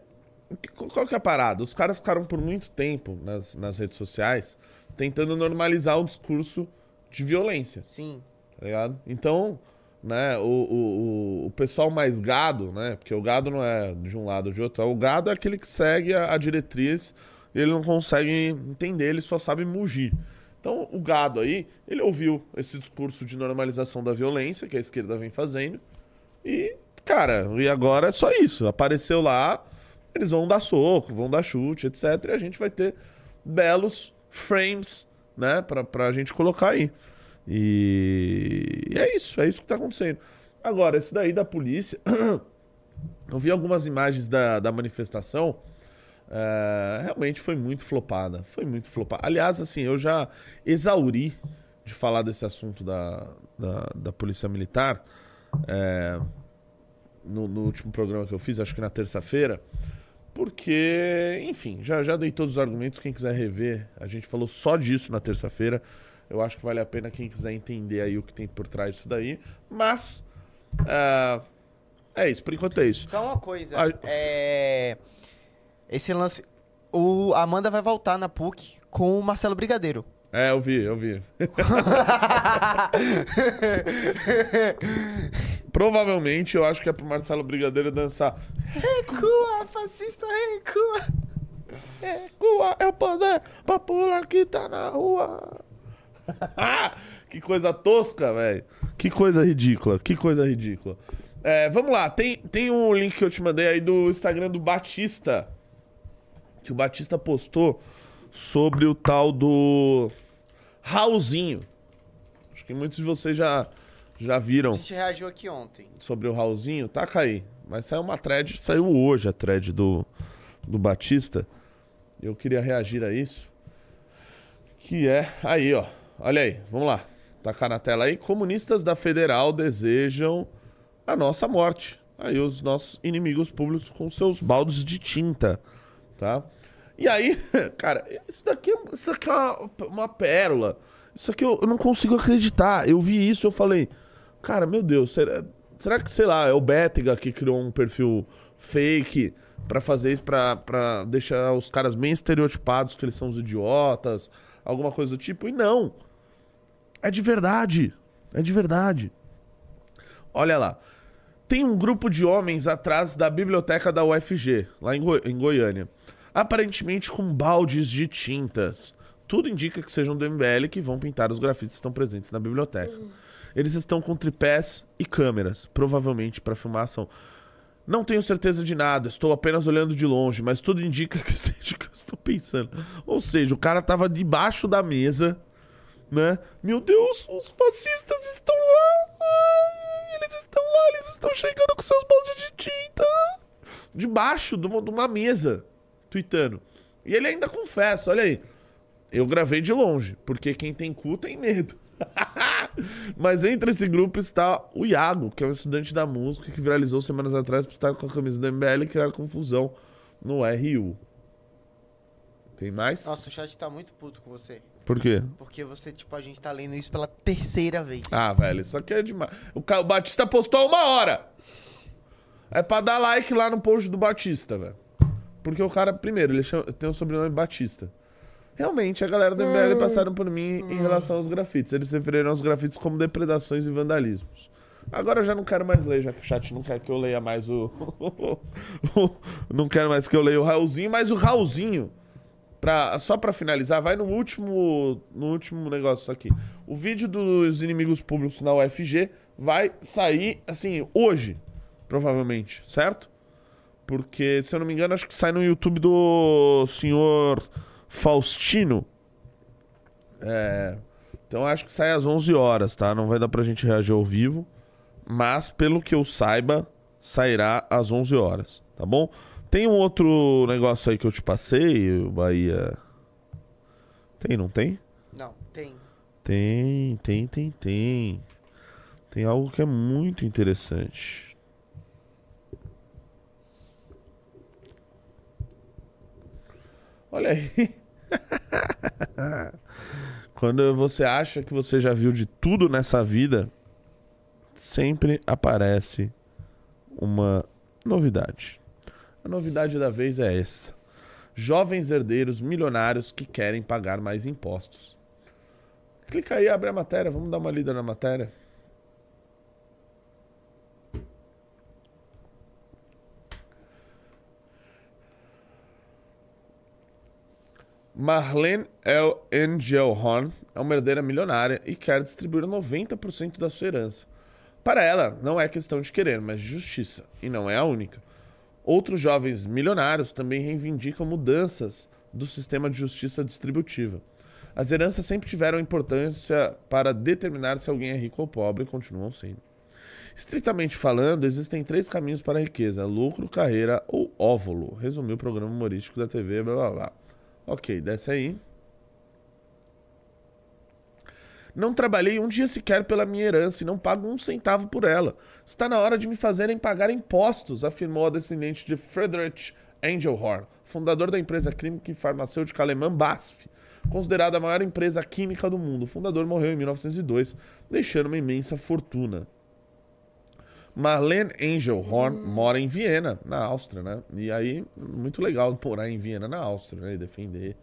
[SPEAKER 1] o que- Qual que é a parada? Os caras ficaram por muito tempo nas, nas redes sociais tentando normalizar o discurso de violência.
[SPEAKER 2] Sim.
[SPEAKER 1] tá ligado? Então, né, o, o, o- pessoal mais gado, né, porque o gado não é de um lado ou de outro, o gado é aquele que segue a, a diretriz e ele não consegue entender, ele só sabe mugir. Então, o gado aí, ele ouviu esse discurso de normalização da violência que a esquerda vem fazendo e, cara, e agora é só isso. Apareceu lá, eles vão dar soco, vão dar chute, etc. E a gente vai ter belos frames, né, pra, pra gente colocar aí. E é isso, é isso que tá acontecendo. Agora, esse daí da polícia. [clears throat] Eu vi algumas imagens da, da manifestação. é, realmente foi muito flopada. Foi muito flopada. Aliás, assim, eu já exauri de falar desse assunto da, da, da Polícia Militar. é, no, no último programa que eu fiz, acho que na terça-feira. Porque, enfim, já, já dei todos os argumentos. Quem quiser rever, a gente falou só disso na terça-feira. Eu acho que vale a pena quem quiser entender aí o que tem por trás disso daí. Mas. é, é isso, por enquanto é isso.
[SPEAKER 2] Só uma coisa.
[SPEAKER 1] Ah,
[SPEAKER 2] É. Esse lance. O a Amanda vai voltar na PUC com o Marcelo Brigadeiro.
[SPEAKER 1] É, eu vi, eu vi. [laughs] Provavelmente eu acho que é pro Marcelo Brigadeiro dançar.
[SPEAKER 2] Recua, fascista, recua.
[SPEAKER 1] Recua é o poder popular que tá na rua. [laughs] que coisa tosca, velho. Que coisa ridícula, que coisa ridícula. É, vamos lá, tem, tem um link que eu te mandei aí do Instagram do Batista. Que o Batista postou sobre o tal do Raulzinho. Acho que muitos de vocês já, já viram
[SPEAKER 2] A gente reagiu aqui ontem.
[SPEAKER 1] sobre o Raulzinho, taca aí. Mas saiu uma thread, saiu hoje a thread do, do Batista. Eu queria reagir a isso. Que é. Aí, ó. Olha aí, vamos lá. Tacar na tela aí. Comunistas da Federal desejam a nossa morte. Aí os nossos inimigos públicos com seus baldes de tinta, tá? E aí, [laughs] cara, isso daqui, é- isso daqui é uma, uma pérola. Isso aqui eu, eu não consigo acreditar. Eu vi isso, eu falei, cara, meu Deus, será, será que, sei lá, é o Bétega que criou um perfil fake pra fazer isso, pra, pra deixar os caras bem estereotipados que eles são os idiotas, alguma coisa do tipo? E não. É de verdade. É de verdade. Olha lá. Tem um grupo de homens atrás da biblioteca da UFG, lá em, Goi- em Goiânia. Aparentemente com baldes de tintas. Tudo indica que sejam do MBL que vão pintar os grafites que estão presentes na biblioteca. Eles estão com tripés e câmeras, provavelmente para filmação. Não tenho certeza de nada, estou apenas olhando de longe, mas tudo indica [laughs] que seja o que eu estou pensando. Ou seja, o cara tava debaixo da mesa, né? Meu Deus, os fascistas estão lá! Ai, eles estão lá, eles estão chegando com seus baldes de tinta! Debaixo de uma, de uma mesa, tweetando. E ele ainda confessa, olha aí. Eu gravei de longe, porque quem tem cu tem medo. [laughs] Mas entre esse grupo está o Iago, que é um estudante da música que viralizou semanas atrás por estar com a camisa do MBL e criar confusão no RU. Tem mais?
[SPEAKER 2] Nossa, o chat tá muito puto com você.
[SPEAKER 1] Por quê?
[SPEAKER 2] Porque você, tipo, a gente tá lendo isso pela terceira vez.
[SPEAKER 1] Ah, velho, isso aqui é demais. O, Ca- o Batista postou há uma hora. É pra dar like lá no post do Batista, velho. Porque o cara, primeiro, ele chama- tem o sobrenome Batista. Realmente, a galera do MBL passaram por mim em relação aos grafites. Eles se referiram aos grafites como depredações e vandalismos. Agora eu já não quero mais ler, já que o chat não quer que eu leia mais o. [laughs] não quero mais que eu leia o Raulzinho, mas o Raulzinho, pra, só pra finalizar, vai no último, no último negócio aqui. O vídeo dos inimigos públicos na UFG vai sair, assim, hoje, provavelmente, certo? Porque, se eu não me engano, acho que sai no YouTube do senhor Faustino. É. Então acho que sai às 11 horas, tá? Não vai dar pra gente reagir ao vivo. Mas, pelo que eu saiba, sairá às 11 horas, tá bom? Tem um outro negócio aí que eu te passei, Bahia. Tem, não tem?
[SPEAKER 2] Não, tem.
[SPEAKER 1] Tem, tem, tem, tem. Tem algo que é muito interessante. Olha aí. [laughs] Quando você acha que você já viu de tudo nessa vida, sempre aparece uma novidade. A novidade da vez é essa: jovens herdeiros milionários que querem pagar mais impostos. Clica aí, abre a matéria, vamos dar uma lida na matéria. Marlene El Angelhorn é uma herdeira milionária e quer distribuir 90% da sua herança. Para ela, não é questão de querer, mas de justiça, e não é a única. Outros jovens milionários também reivindicam mudanças do sistema de justiça distributiva. As heranças sempre tiveram importância para determinar se alguém é rico ou pobre e continuam sendo. Estritamente falando, existem três caminhos para a riqueza: lucro, carreira ou óvulo. Resumiu o programa humorístico da TV, blá blá blá. Ok, desce aí. Não trabalhei um dia sequer pela minha herança e não pago um centavo por ela. Está na hora de me fazerem pagar impostos, afirmou a descendente de Friedrich Engelhorn, fundador da empresa química e farmacêutica alemã BASF, considerada a maior empresa química do mundo. O fundador morreu em 1902, deixando uma imensa fortuna. Marlene Engelhorn mora em Viena, na Áustria, né? E aí, muito legal morar em Viena, na Áustria, né? E defender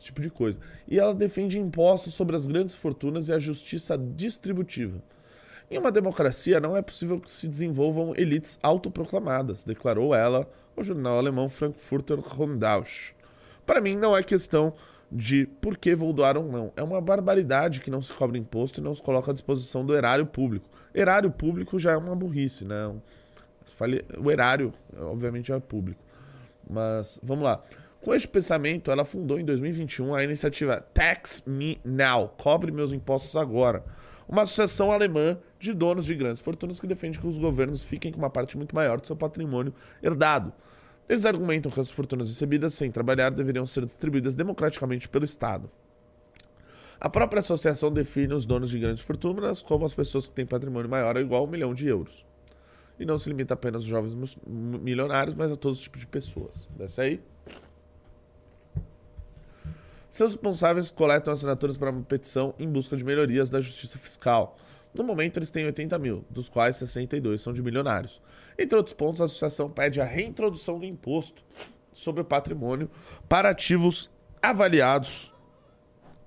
[SPEAKER 1] esse tipo de coisa. E ela defende impostos sobre as grandes fortunas e a justiça distributiva. Em uma democracia, não é possível que se desenvolvam elites autoproclamadas, declarou ela ao jornal alemão Frankfurter Rundausch. Para mim, não é questão de por que vou doar ou não. É uma barbaridade que não se cobra imposto e não se coloca à disposição do erário público. Erário público já é uma burrice, né? O erário, obviamente, é público. Mas, vamos lá. Com este pensamento, ela fundou em 2021 a iniciativa Tax Me Now, Cobre Meus Impostos Agora, uma associação alemã de donos de grandes fortunas que defende que os governos fiquem com uma parte muito maior do seu patrimônio herdado. Eles argumentam que as fortunas recebidas sem trabalhar deveriam ser distribuídas democraticamente pelo Estado. A própria associação define os donos de grandes fortunas como as pessoas que têm patrimônio maior ou igual a um milhão de euros. E não se limita apenas aos jovens milionários, mas a todos os tipos de pessoas. Desce aí. Seus responsáveis coletam assinaturas para uma petição em busca de melhorias da justiça fiscal. No momento, eles têm 80 mil, dos quais 62 são de milionários. Entre outros pontos, a associação pede a reintrodução do imposto sobre o patrimônio para ativos avaliados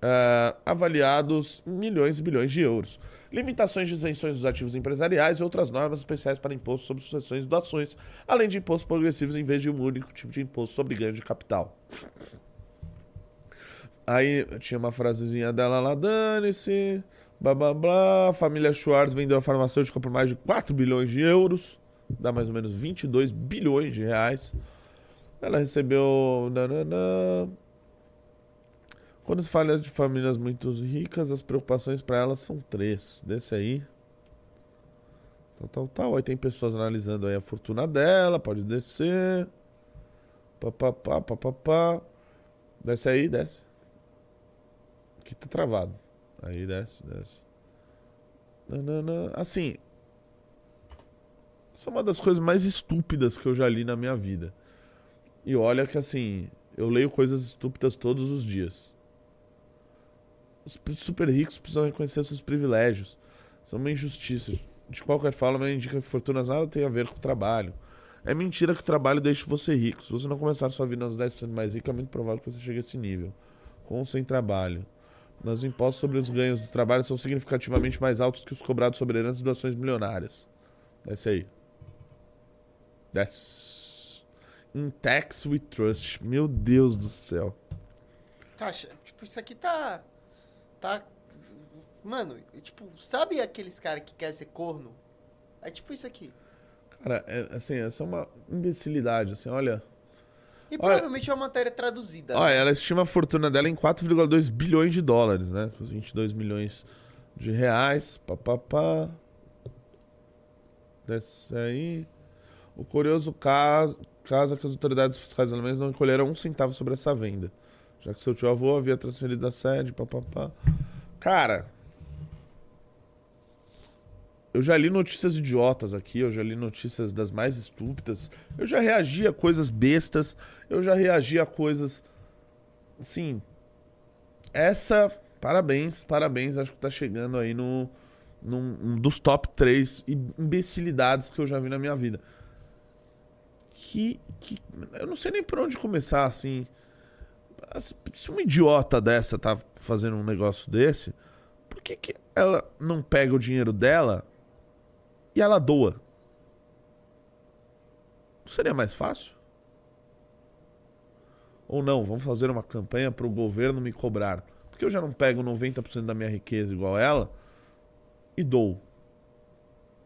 [SPEAKER 1] eh, avaliados milhões e bilhões de euros. Limitações de isenções dos ativos empresariais e outras normas especiais para imposto sobre sucessões e doações, além de impostos progressivos em vez de um único tipo de imposto sobre ganho de capital. Aí tinha uma frasezinha dela lá, dane-se, blá blá blá. Família Schwartz vendeu a farmacêutica por mais de 4 bilhões de euros, dá mais ou menos 22 bilhões de reais. Ela recebeu. nananã. Quando se fala de famílias muito ricas, as preocupações para elas são três. Desse aí. Tal, tal, tal. Aí tem pessoas analisando aí a fortuna dela, pode descer. Papapá, papapá. Desce aí, desce. Aqui tá travado. Aí desce, desce. Nanana. Assim. Isso é uma das coisas mais estúpidas que eu já li na minha vida. E olha que assim, eu leio coisas estúpidas todos os dias. Os super ricos precisam reconhecer seus privilégios. São uma injustiça. De qualquer forma, indica que fortunas nada tem a ver com o trabalho. É mentira que o trabalho deixa você rico. Se você não começar sua vida nos 10% mais rico, é muito provável que você chegue a esse nível. Com ou sem trabalho. Mas os impostos sobre os ganhos do trabalho são significativamente mais altos que os cobrados sobre heranças e doações milionárias. Desce aí. Desce. In tax we trust. Meu Deus do céu.
[SPEAKER 2] Caixa, tipo, isso aqui tá. Tá. Mano, tipo, sabe aqueles caras que querem ser corno? É tipo isso aqui.
[SPEAKER 1] Cara, é, assim, essa é uma imbecilidade, assim, olha.
[SPEAKER 2] E
[SPEAKER 1] Olha-
[SPEAKER 2] provavelmente é uma matéria traduzida.
[SPEAKER 1] Olha,
[SPEAKER 2] né?
[SPEAKER 1] ela estima a fortuna dela em 4,2 bilhões de dólares, né? Com os 22 milhões de reais. Pá, pá, pá. Desce aí. O curioso caso, caso é que as autoridades fiscais alemãs não encolheram um centavo sobre essa venda. Já que seu tio avô havia transferido da sede, pá, pá, pá. Cara, eu já li notícias idiotas aqui, eu já li notícias das mais estúpidas. Eu já reagi a coisas bestas, eu já reagi a coisas. Assim. Essa. Parabéns, parabéns. Acho que tá chegando aí no. Num, um dos top 3 imbecilidades que eu já vi na minha vida. Que, que. Eu não sei nem por onde começar, assim. Se uma idiota dessa tá fazendo um negócio desse, por que, que ela não pega o dinheiro dela e ela doa? Não seria mais fácil? Ou não, vamos fazer uma campanha para o governo me cobrar. Porque eu já não pego 90% da minha riqueza igual ela e dou.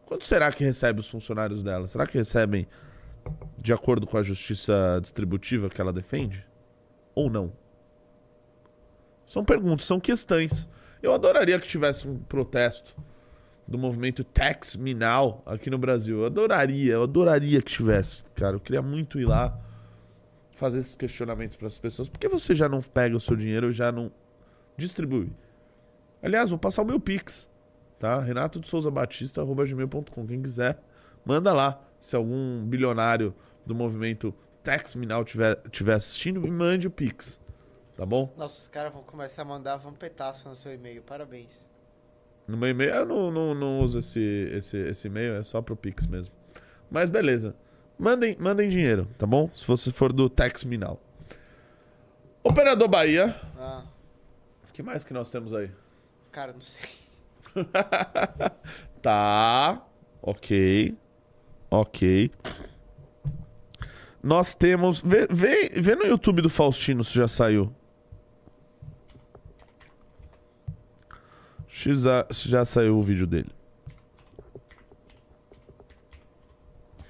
[SPEAKER 1] Quanto será que recebe os funcionários dela? Será que recebem de acordo com a justiça distributiva que ela defende? Ou não? São perguntas, são questões. Eu adoraria que tivesse um protesto do movimento Tax Me Now aqui no Brasil. Eu adoraria, eu adoraria que tivesse, cara. Eu queria muito ir lá fazer esses questionamentos para as pessoas. Por que você já não pega o seu dinheiro e já não distribui? Aliás, vou passar o meu Pix, tá? Renato de Souza Batista, gmail.com. Quem quiser, manda lá. Se algum bilionário do movimento Tax Me Now tiver, tiver assistindo, me mande o Pix, tá bom?
[SPEAKER 2] Nossa, os caras vão começar a mandar vampetaço no seu e-mail. Parabéns.
[SPEAKER 1] No meu e-mail, eu não, não, não uso esse, esse, esse e-mail, é só pro Pix mesmo. Mas beleza. Mandem, mandem dinheiro, tá bom? Se você for do Tax Me Now. Operador Bahia.
[SPEAKER 2] Ah,
[SPEAKER 1] O que mais que nós temos aí?
[SPEAKER 2] cara, não sei. [laughs]
[SPEAKER 1] Tá. Ok. Ok. Nós temos. Vê, vê, vê no YouTube do Faustino se já saiu. Se já, saiu o vídeo dele.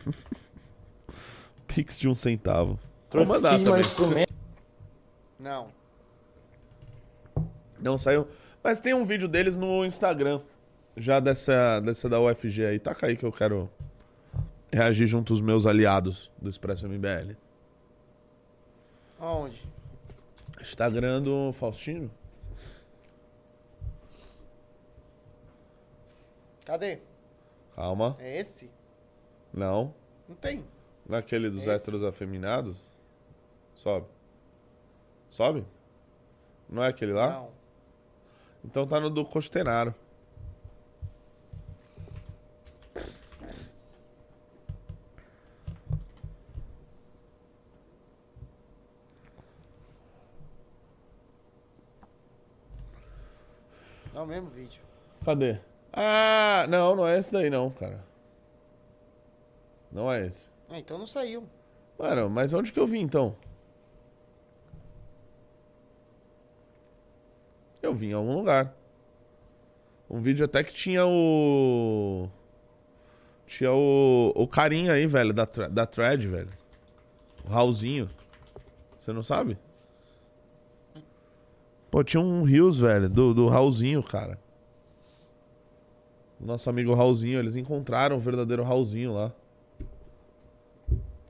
[SPEAKER 1] [laughs] Pix de um centavo. Mandar também.
[SPEAKER 2] Não.
[SPEAKER 1] Não saiu. Mas tem um vídeo deles no Instagram. Já dessa, dessa da UFG aí. Taca aí que eu quero reagir junto aos meus aliados do Expresso MBL.
[SPEAKER 2] Aonde?
[SPEAKER 1] Instagram do Faustino?
[SPEAKER 2] Cadê?
[SPEAKER 1] Calma.
[SPEAKER 2] É esse?
[SPEAKER 1] Não.
[SPEAKER 2] Não tem.
[SPEAKER 1] Não é aquele dos
[SPEAKER 2] Esse?
[SPEAKER 1] héteros afeminados? Sobe. Sobe? Não é aquele lá?
[SPEAKER 2] Não.
[SPEAKER 1] Então tá no do Costenaro.
[SPEAKER 2] É o mesmo vídeo.
[SPEAKER 1] Cadê? Ah, não, não é esse daí não, cara. Não é esse.
[SPEAKER 2] Ah, então não saiu.
[SPEAKER 1] Mano, mas onde que eu vi então? Eu vi em algum lugar. Um vídeo até que tinha o. Tinha o. O carinha aí, velho, da, da thread, velho. O Raulzinho. Você não sabe? Pô, tinha um Rios, velho, do, do Raulzinho, cara. O nosso amigo Raulzinho, eles encontraram o verdadeiro Raulzinho lá.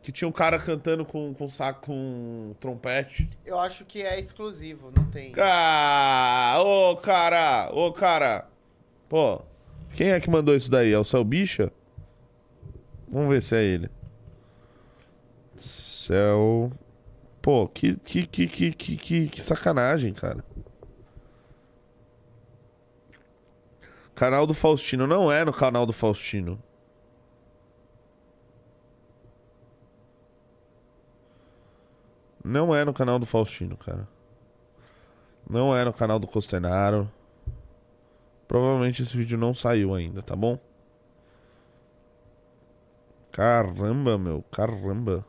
[SPEAKER 1] Que tinha um cara cantando com, com saco, com trompete.
[SPEAKER 2] Eu acho que é exclusivo, não tem.
[SPEAKER 1] Ah, ô cara, ô cara. Pô, quem é que mandou isso daí? É o Céu Bicha? Vamos ver se é ele. Céu. Pô, que, que, que, que, que, que sacanagem, cara. Canal do Faustino. Não é no canal do Faustino. Não é no canal do Faustino, cara. Não é no canal do Costenaro. Provavelmente esse vídeo não saiu ainda, tá bom? Caramba, meu, caramba.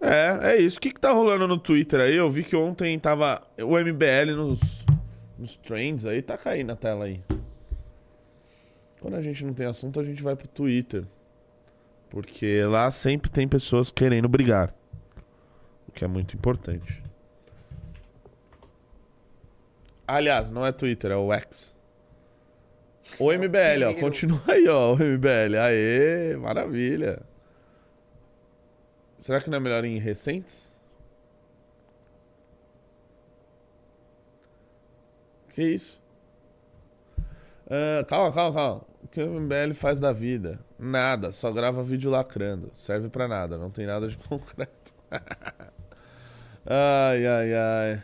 [SPEAKER 1] É, é isso. O que, que tá rolando no Twitter aí? Eu vi que ontem tava o MBL nos, nos trends aí. Tá caindo na tela aí. Quando a gente não tem assunto, a gente vai pro Twitter. Porque lá sempre tem pessoas querendo brigar. O que é muito importante. Aliás, não é Twitter, é o X. O MBL, ó. Continua aí, ó. O MBL. Aê, maravilha. Será que não é melhor em recentes? Que isso? Ah, calma, calma, calma. O que o MBL faz da vida? Nada, só grava vídeo lacrando. Serve pra nada, não tem nada de [laughs] concreto. ai, ai, ai.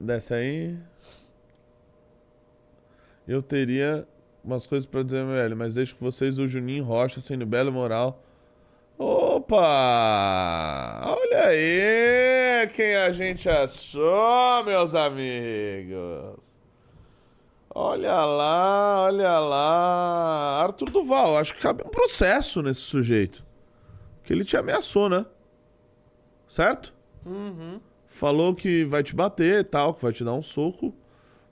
[SPEAKER 1] Desce aí. Eu teria umas coisas pra dizer, MBL, mas deixo com vocês o Juninho Rocha sendo belo moral. Opa! Olha aí quem a gente achou, meus amigos. Olha lá, olha lá. Arthur Duval, acho que cabe um processo nesse sujeito. Que ele te ameaçou, né? Certo?
[SPEAKER 2] Uhum.
[SPEAKER 1] Falou que vai te bater e tal, que vai te dar um soco.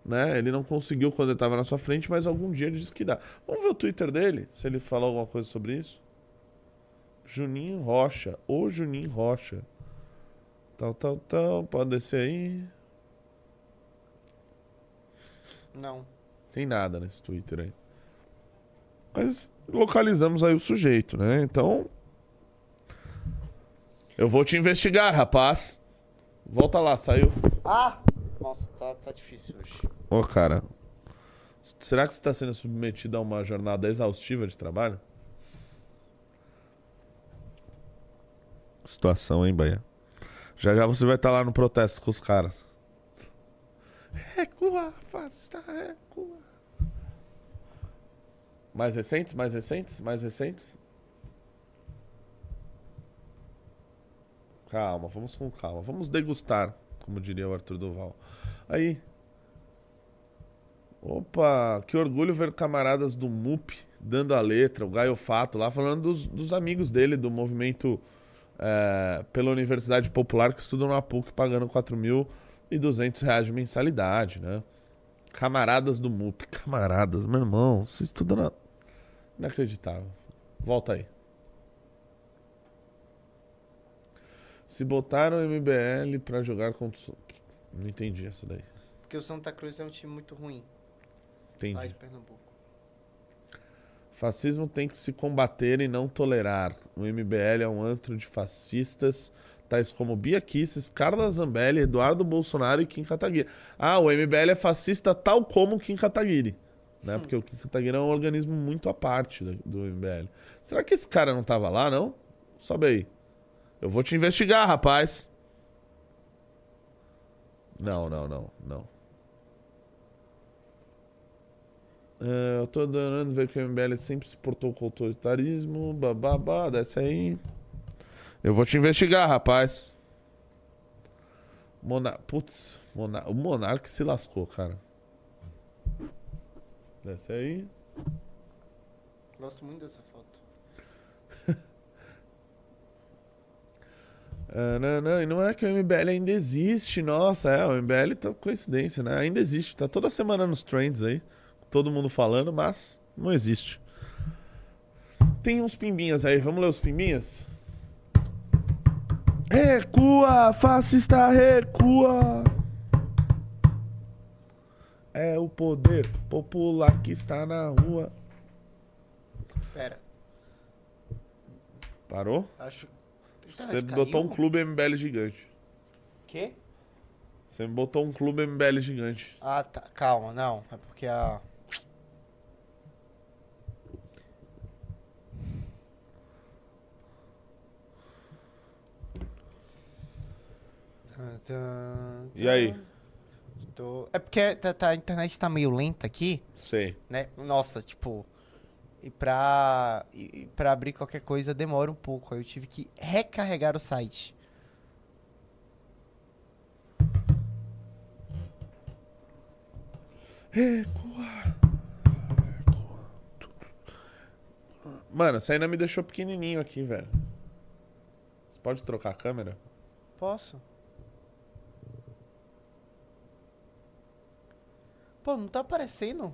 [SPEAKER 1] Né? Ele não conseguiu quando ele tava na sua frente, mas algum dia ele disse que dá. Vamos ver o Twitter dele, se ele falou alguma coisa sobre isso. Juninho Rocha, o Juninho Rocha. Tal, tal, tal. Pode descer aí.
[SPEAKER 2] Não.
[SPEAKER 1] Tem nada nesse Twitter aí. Mas localizamos aí o sujeito, né? Então. Eu vou te investigar, rapaz. Volta lá, saiu.
[SPEAKER 2] Ah! Nossa, tá, tá difícil hoje.
[SPEAKER 1] Ô, cara. Será que você está sendo submetido a uma jornada exaustiva de trabalho? Situação, hein, Bahia? Já já você vai estar lá no protesto com os caras. Recua, afasta, recua. Mais recentes, mais recentes, mais recentes? Calma, vamos com calma. Vamos degustar, como diria o Arthur Duval. Aí. Opa, que orgulho ver camaradas do MUP dando a letra, o Gaio Fato lá, falando dos, dos amigos dele, do movimento é, pela Universidade Popular que estudam na PUC pagando 4.200 reais de mensalidade, né? Camaradas do MUP. [laughs] Camaradas, meu irmão, você estuda na... Inacreditável. Volta aí. Se botaram o MBL pra jogar contra o... Não entendi essa daí.
[SPEAKER 2] Porque o Santa Cruz é um time muito ruim.
[SPEAKER 1] Entendi.
[SPEAKER 2] Lá de Pernambuco.
[SPEAKER 1] Fascismo tem que se combater e não tolerar. O MBL é um antro de fascistas, tais como Bia Kisses, Carla Zambelli, Eduardo Bolsonaro e Kim Kataguiri. Ah, o MBL é fascista tal como Kim Kataguiri. Né? Porque o Kim Kataguiri é um organismo muito à parte do, do MBL. Será que esse cara não tava lá, não? Sobe aí. Eu vou te investigar, rapaz. Não, não, não, não. É, eu tô adorando ver que o MBL sempre se portou com autoritarismo. Bababá, desce aí. Eu vou te investigar, rapaz. Mona... Putz, Mona... o Monark se lascou, cara. Desce aí.
[SPEAKER 2] Gosto muito dessa foto.
[SPEAKER 1] Ah, [laughs] não, não, e não é que o MBL ainda existe, nossa, é, o MBL tá coincidência, né? Ainda existe, tá toda semana nos trends aí, todo mundo falando, mas não existe. Tem uns pimbinhas aí, vamos ler os pimbinhas? Recua, fascista, recua. É o poder popular que está na rua.
[SPEAKER 2] Pera,
[SPEAKER 1] Parou?
[SPEAKER 2] acho.
[SPEAKER 1] Você
[SPEAKER 2] Internet
[SPEAKER 1] botou um clube MBL gigante.
[SPEAKER 2] Quê?
[SPEAKER 1] Você me botou um clube MBL gigante.
[SPEAKER 2] Ah, tá. Calma, não. É porque a.
[SPEAKER 1] E aí?
[SPEAKER 2] Tô... É porque tá- tá- a internet tá meio lenta aqui,
[SPEAKER 1] Sei.
[SPEAKER 2] né? Nossa, tipo. E pra, e, pra abrir qualquer coisa demora um pouco. Aí eu tive que recarregar o site.
[SPEAKER 1] Recuar. Mano, você ainda me deixou pequenininho aqui, velho. Você pode trocar a câmera?
[SPEAKER 2] Posso? Pô, não tá aparecendo?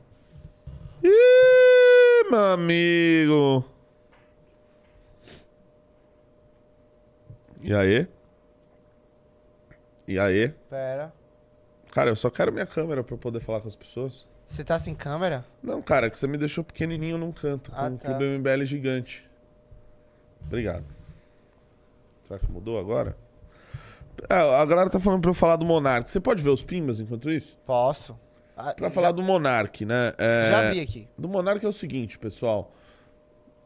[SPEAKER 1] Ih, meu amigo. E aí? E aí?
[SPEAKER 2] Pera.
[SPEAKER 1] Cara, eu só quero minha câmera pra eu poder falar com as pessoas.
[SPEAKER 2] Você tá sem câmera?
[SPEAKER 1] Não, cara, é que você me deixou pequenininho num canto, com
[SPEAKER 2] Ah,
[SPEAKER 1] um
[SPEAKER 2] tá.
[SPEAKER 1] clube MBL gigante. Obrigado. Será que mudou agora? É, a galera tá falando pra eu falar do Monark. Você pode ver os pimbas enquanto isso?
[SPEAKER 2] Posso. Ah,
[SPEAKER 1] Pra
[SPEAKER 2] já-
[SPEAKER 1] falar do Monark, né? É,
[SPEAKER 2] Já vi aqui.
[SPEAKER 1] Do Monark é o seguinte, pessoal.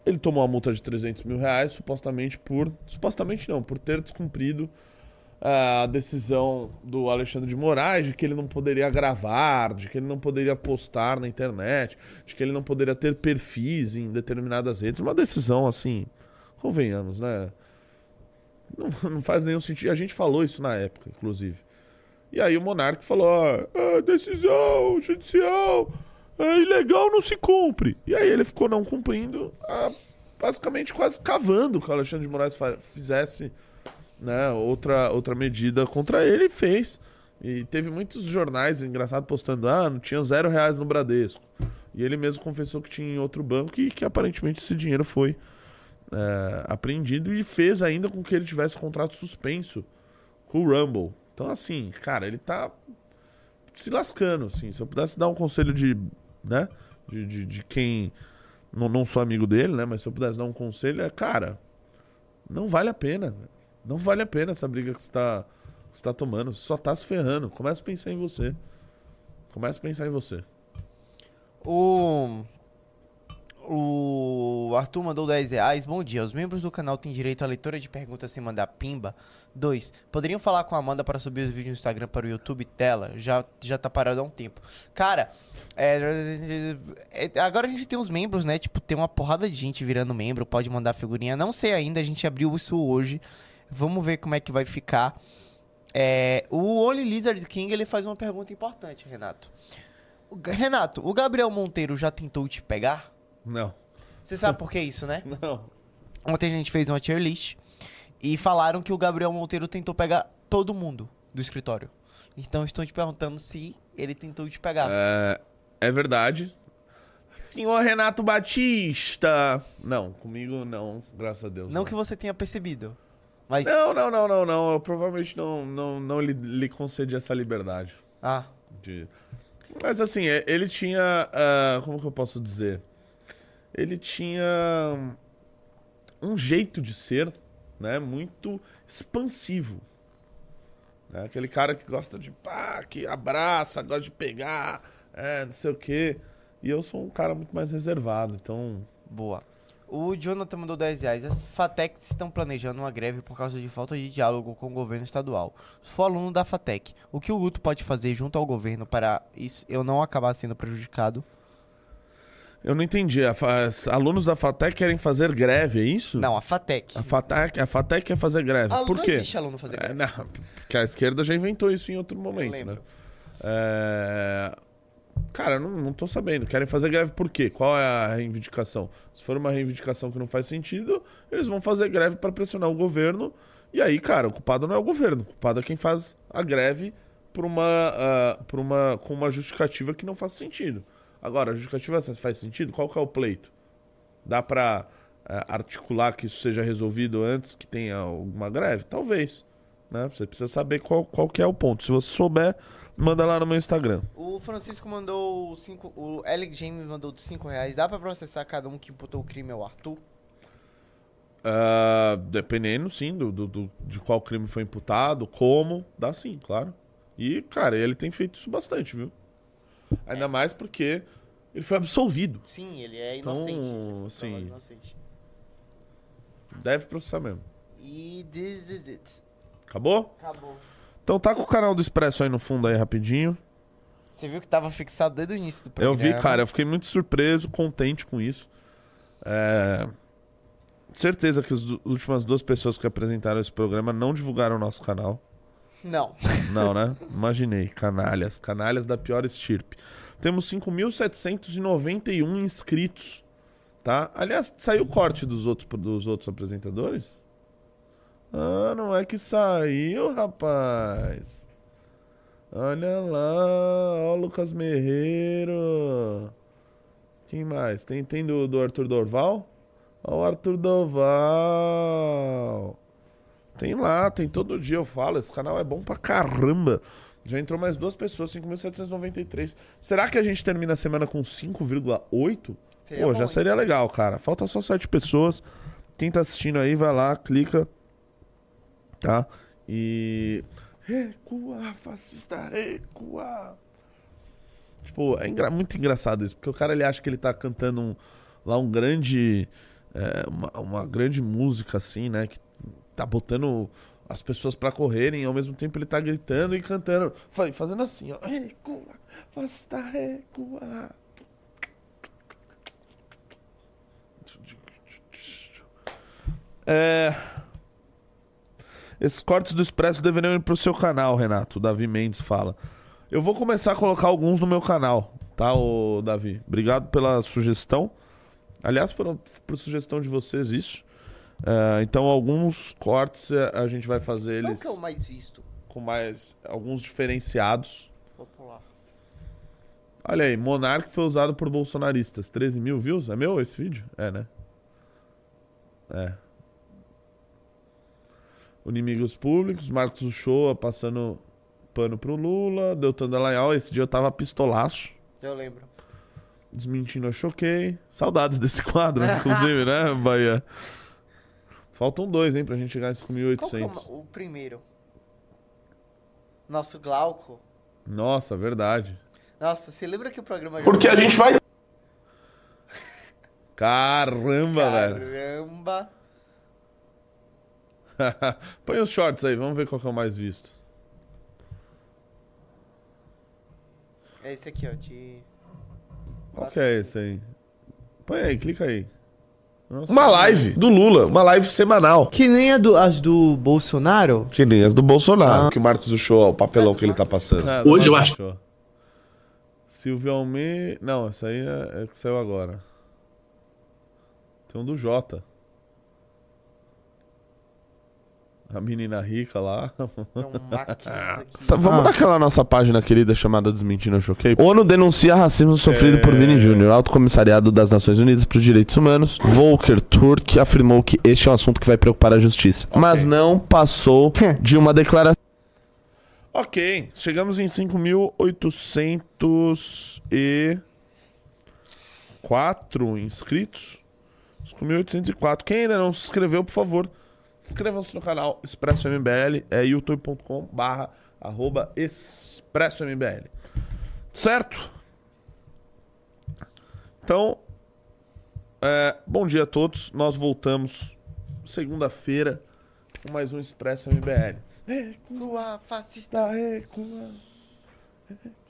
[SPEAKER 1] Ele tomou uma multa de 300 mil reais, supostamente por. Supostamente não, por ter descumprido a decisão do Alexandre de Moraes de que ele não poderia gravar, de que ele não poderia postar na internet, de que ele não poderia ter perfis em determinadas redes. Uma decisão assim, convenhamos, né? Não, [laughs] não faz nenhum sentido. A gente falou isso na época, inclusive. E aí o Monark falou: ó, a decisão judicial é ilegal, não se cumpre. E aí ele ficou não cumprindo, ah, basicamente quase cavando que o Alexandre de Moraes fizesse né, outra, outra medida contra ele e fez. E teve muitos jornais, engraçado, postando: ah, não tinha zero reais no Bradesco. E ele mesmo confessou que tinha em outro banco e que aparentemente esse dinheiro foi é, apreendido e fez ainda com que ele tivesse contrato suspenso com o Rumble. Então, assim, cara, ele tá se lascando, assim. Se eu pudesse dar um conselho de, né, de, de, de quem... Não, não sou amigo dele, né, mas se eu pudesse dar um conselho é, cara, não vale a pena. Não vale a pena essa briga que você tá, que você tá tomando. Você só tá se ferrando. Começa a pensar em você. Começa a pensar em você.
[SPEAKER 2] O. O Arthur mandou 10 reais. Bom dia. Os membros do canal têm direito à leitura de perguntas sem mandar pimba. 2. Poderiam falar com a Amanda para subir os vídeos no Instagram para o YouTube tela? Já, já tá parado há um tempo. Cara, é, é, agora a gente tem os membros, né? Tipo, tem uma porrada de gente virando membro. Pode mandar figurinha. Não sei ainda, a gente abriu isso hoje. Vamos ver como é que vai ficar. É, o Only Lizard King ele faz uma pergunta importante, Renato. Renato, o Gabriel Monteiro já tentou te pegar?
[SPEAKER 1] Não.
[SPEAKER 2] Você sabe [laughs] por que isso, né?
[SPEAKER 1] Não.
[SPEAKER 2] Ontem a gente fez uma tier list e falaram que o Gabriel Monteiro tentou pegar todo mundo do escritório. Então estou te perguntando se ele tentou te pegar.
[SPEAKER 1] É, é verdade. Senhor Renato Batista. Não, comigo não, graças a Deus.
[SPEAKER 2] Não que você tenha percebido. Mas.
[SPEAKER 1] Não, não, não, não, não. Eu provavelmente não, não, não lhe, lhe concedi essa liberdade.
[SPEAKER 2] Ah.
[SPEAKER 1] De... Mas assim, é- ele tinha. ah, como que eu posso dizer? Ele tinha um jeito de ser, né? Muito expansivo. Né? Aquele cara que gosta de pá, que abraça, gosta de pegar, é, não sei o quê. E eu sou um cara muito mais reservado, então.
[SPEAKER 2] Boa. O Jonathan mandou 10 reais. As FATEC estão planejando uma greve por causa de falta de diálogo com o governo estadual. Sou aluno da FATEC. O que o Guto pode fazer junto ao governo para isso eu não acabar sendo prejudicado?
[SPEAKER 1] Eu não entendi. A Alunos da FATEC querem fazer greve, é isso?
[SPEAKER 2] Não, a FATEC.
[SPEAKER 1] A FATEC, a FATEC quer fazer greve.
[SPEAKER 2] Ah,
[SPEAKER 1] Por
[SPEAKER 2] não
[SPEAKER 1] quê?
[SPEAKER 2] existe aluno fazer
[SPEAKER 1] É,
[SPEAKER 2] greve.
[SPEAKER 1] não, porque a esquerda já inventou isso em outro momento, né? É... Cara, não, não tô sabendo. Querem fazer greve por quê? Qual é a reivindicação? Se for uma reivindicação que não faz sentido, eles vão fazer greve para pressionar o governo. E aí, cara, o culpado não é o governo. O culpado é quem faz a greve por uma, ah, por uma, com uma justificativa que não faz sentido. Agora, a justificativa faz sentido? Qual que é o pleito? Dá pra eh, articular que isso seja resolvido antes que tenha alguma greve? Talvez. Né? Você precisa saber qual, qual que é o ponto. Se você souber, manda lá no meu Instagram.
[SPEAKER 2] O Francisco mandou 5. O Alec James mandou 5 reais. Dá pra processar cada um que imputou o crime ao Arthur?
[SPEAKER 1] Ah, dependendo, sim, do, do- do- de qual crime foi imputado, como, dá sim, claro. E, cara, ele tem feito isso bastante, viu? Ainda mais porque ele foi absolvido.
[SPEAKER 2] Sim, ele é
[SPEAKER 1] Então,
[SPEAKER 2] inocente. ele foi
[SPEAKER 1] sim.
[SPEAKER 2] provado inocente.
[SPEAKER 1] Deve processar mesmo.
[SPEAKER 2] E this is it.
[SPEAKER 1] Acabou?
[SPEAKER 2] Acabou.
[SPEAKER 1] Então tá com o canal do Expresso aí no fundo aí rapidinho.
[SPEAKER 2] Você viu que tava fixado desde o início do
[SPEAKER 1] Eu
[SPEAKER 2] programa.
[SPEAKER 1] vi, cara, eu fiquei muito surpreso, contente com isso. É, certeza que as últimas duas pessoas que apresentaram esse programa não divulgaram o nosso canal.
[SPEAKER 2] Não. [laughs]
[SPEAKER 1] Não, né? Imaginei. Canalhas. Canalhas da pior estirpe. Temos 5.791 inscritos. Tá? Aliás, saiu o corte dos outros, dos outros apresentadores? Ah, não é que saiu, rapaz. Olha lá, ó o Lucas Merreiro. Quem mais? Tem, tem do, do Arthur Dorval? Ó o Arthur Dorval. Tem lá, tem todo dia eu falo. Esse canal é bom pra caramba. Já entrou mais duas pessoas, 5.793. Será que a gente termina a semana com 5,8?
[SPEAKER 2] Seria
[SPEAKER 1] Pô, já seria legal, cara. Falta só sete pessoas. Quem tá assistindo aí, vai lá, clica. Tá? E. Recua, fascista, recua. Tipo, é engra- muito engraçado isso, porque o cara ele acha que ele tá cantando um- lá um grande. é, uma, uma grande música, assim, né? Que tá botando as pessoas pra correrem ao mesmo tempo ele tá gritando e cantando. fa- Fazendo assim, ó. Recua, fascista, recua. É. Esses cortes do Expresso deveriam ir pro seu canal, Renato. O Davi Mendes fala. Eu vou começar a colocar alguns no meu canal, tá, ô Davi? Obrigado pela sugestão. Aliás, foram por sugestão de vocês isso. É, então, alguns cortes é, a gente vai fazer
[SPEAKER 2] Qual
[SPEAKER 1] eles
[SPEAKER 2] que é o mais visto?
[SPEAKER 1] com mais. alguns diferenciados.
[SPEAKER 2] Vou pular.
[SPEAKER 1] Olha aí, Monark foi usado por bolsonaristas. 13 mil views? É meu esse vídeo? É, né? É. Inimigos públicos, Marcos Uchoa passando pano pro Lula, Deltan Dallagnol, esse dia eu tava pistolaço,
[SPEAKER 2] Eu lembro.
[SPEAKER 1] desmentindo eu choquei. Saudades desse quadro, [laughs] inclusive, né, Bahia? Faltam dois, hein, pra gente chegar em
[SPEAKER 2] Qual que é
[SPEAKER 1] 5.800.
[SPEAKER 2] o, o primeiro? Nosso Glauco.
[SPEAKER 1] Nossa, verdade.
[SPEAKER 2] Nossa, você lembra que o programa... já-
[SPEAKER 1] Porque a gente vai... [laughs] Caramba, velho.
[SPEAKER 2] Caramba. [laughs]
[SPEAKER 1] Põe os shorts aí, vamos ver qual que é o mais visto.
[SPEAKER 2] É esse aqui, ó. De...
[SPEAKER 1] Qual que é esse aí? Põe aí, clica aí. Nossa.
[SPEAKER 11] Uma live do Lula, uma live semanal.
[SPEAKER 2] Que nem a do, as do Bolsonaro?
[SPEAKER 11] Que nem as do Bolsonaro. Que o Marcos do Show, o papelão que ele tá passando.
[SPEAKER 1] Ah,
[SPEAKER 7] Hoje eu acho-.
[SPEAKER 1] Silvio Almeida. Não, essa aí é, é que saiu agora. Tem um do Jota. A menina rica lá.
[SPEAKER 2] Um.
[SPEAKER 11] Tá, [laughs] vamos naquela nossa página querida chamada Desmentindo Eu Choquei? ONU denuncia racismo sofrido por Vini Júnior. Alto Comissariado das Nações Unidas para os Direitos Humanos, Volker Turk, afirmou que este é um assunto que vai preocupar a justiça. Mas não passou de uma declaração.
[SPEAKER 1] ok, chegamos em 5.804 inscritos. 5.804. Quem ainda não se inscreveu, por favor, inscrevam-se no canal Expresso MBL, é youtube.com barra arroba Expresso MBL. Certo? Então, é, bom dia a todos. Nós voltamos segunda-feira com mais um Expresso MBL.
[SPEAKER 2] Recua, fascista.
[SPEAKER 1] Recua. recua.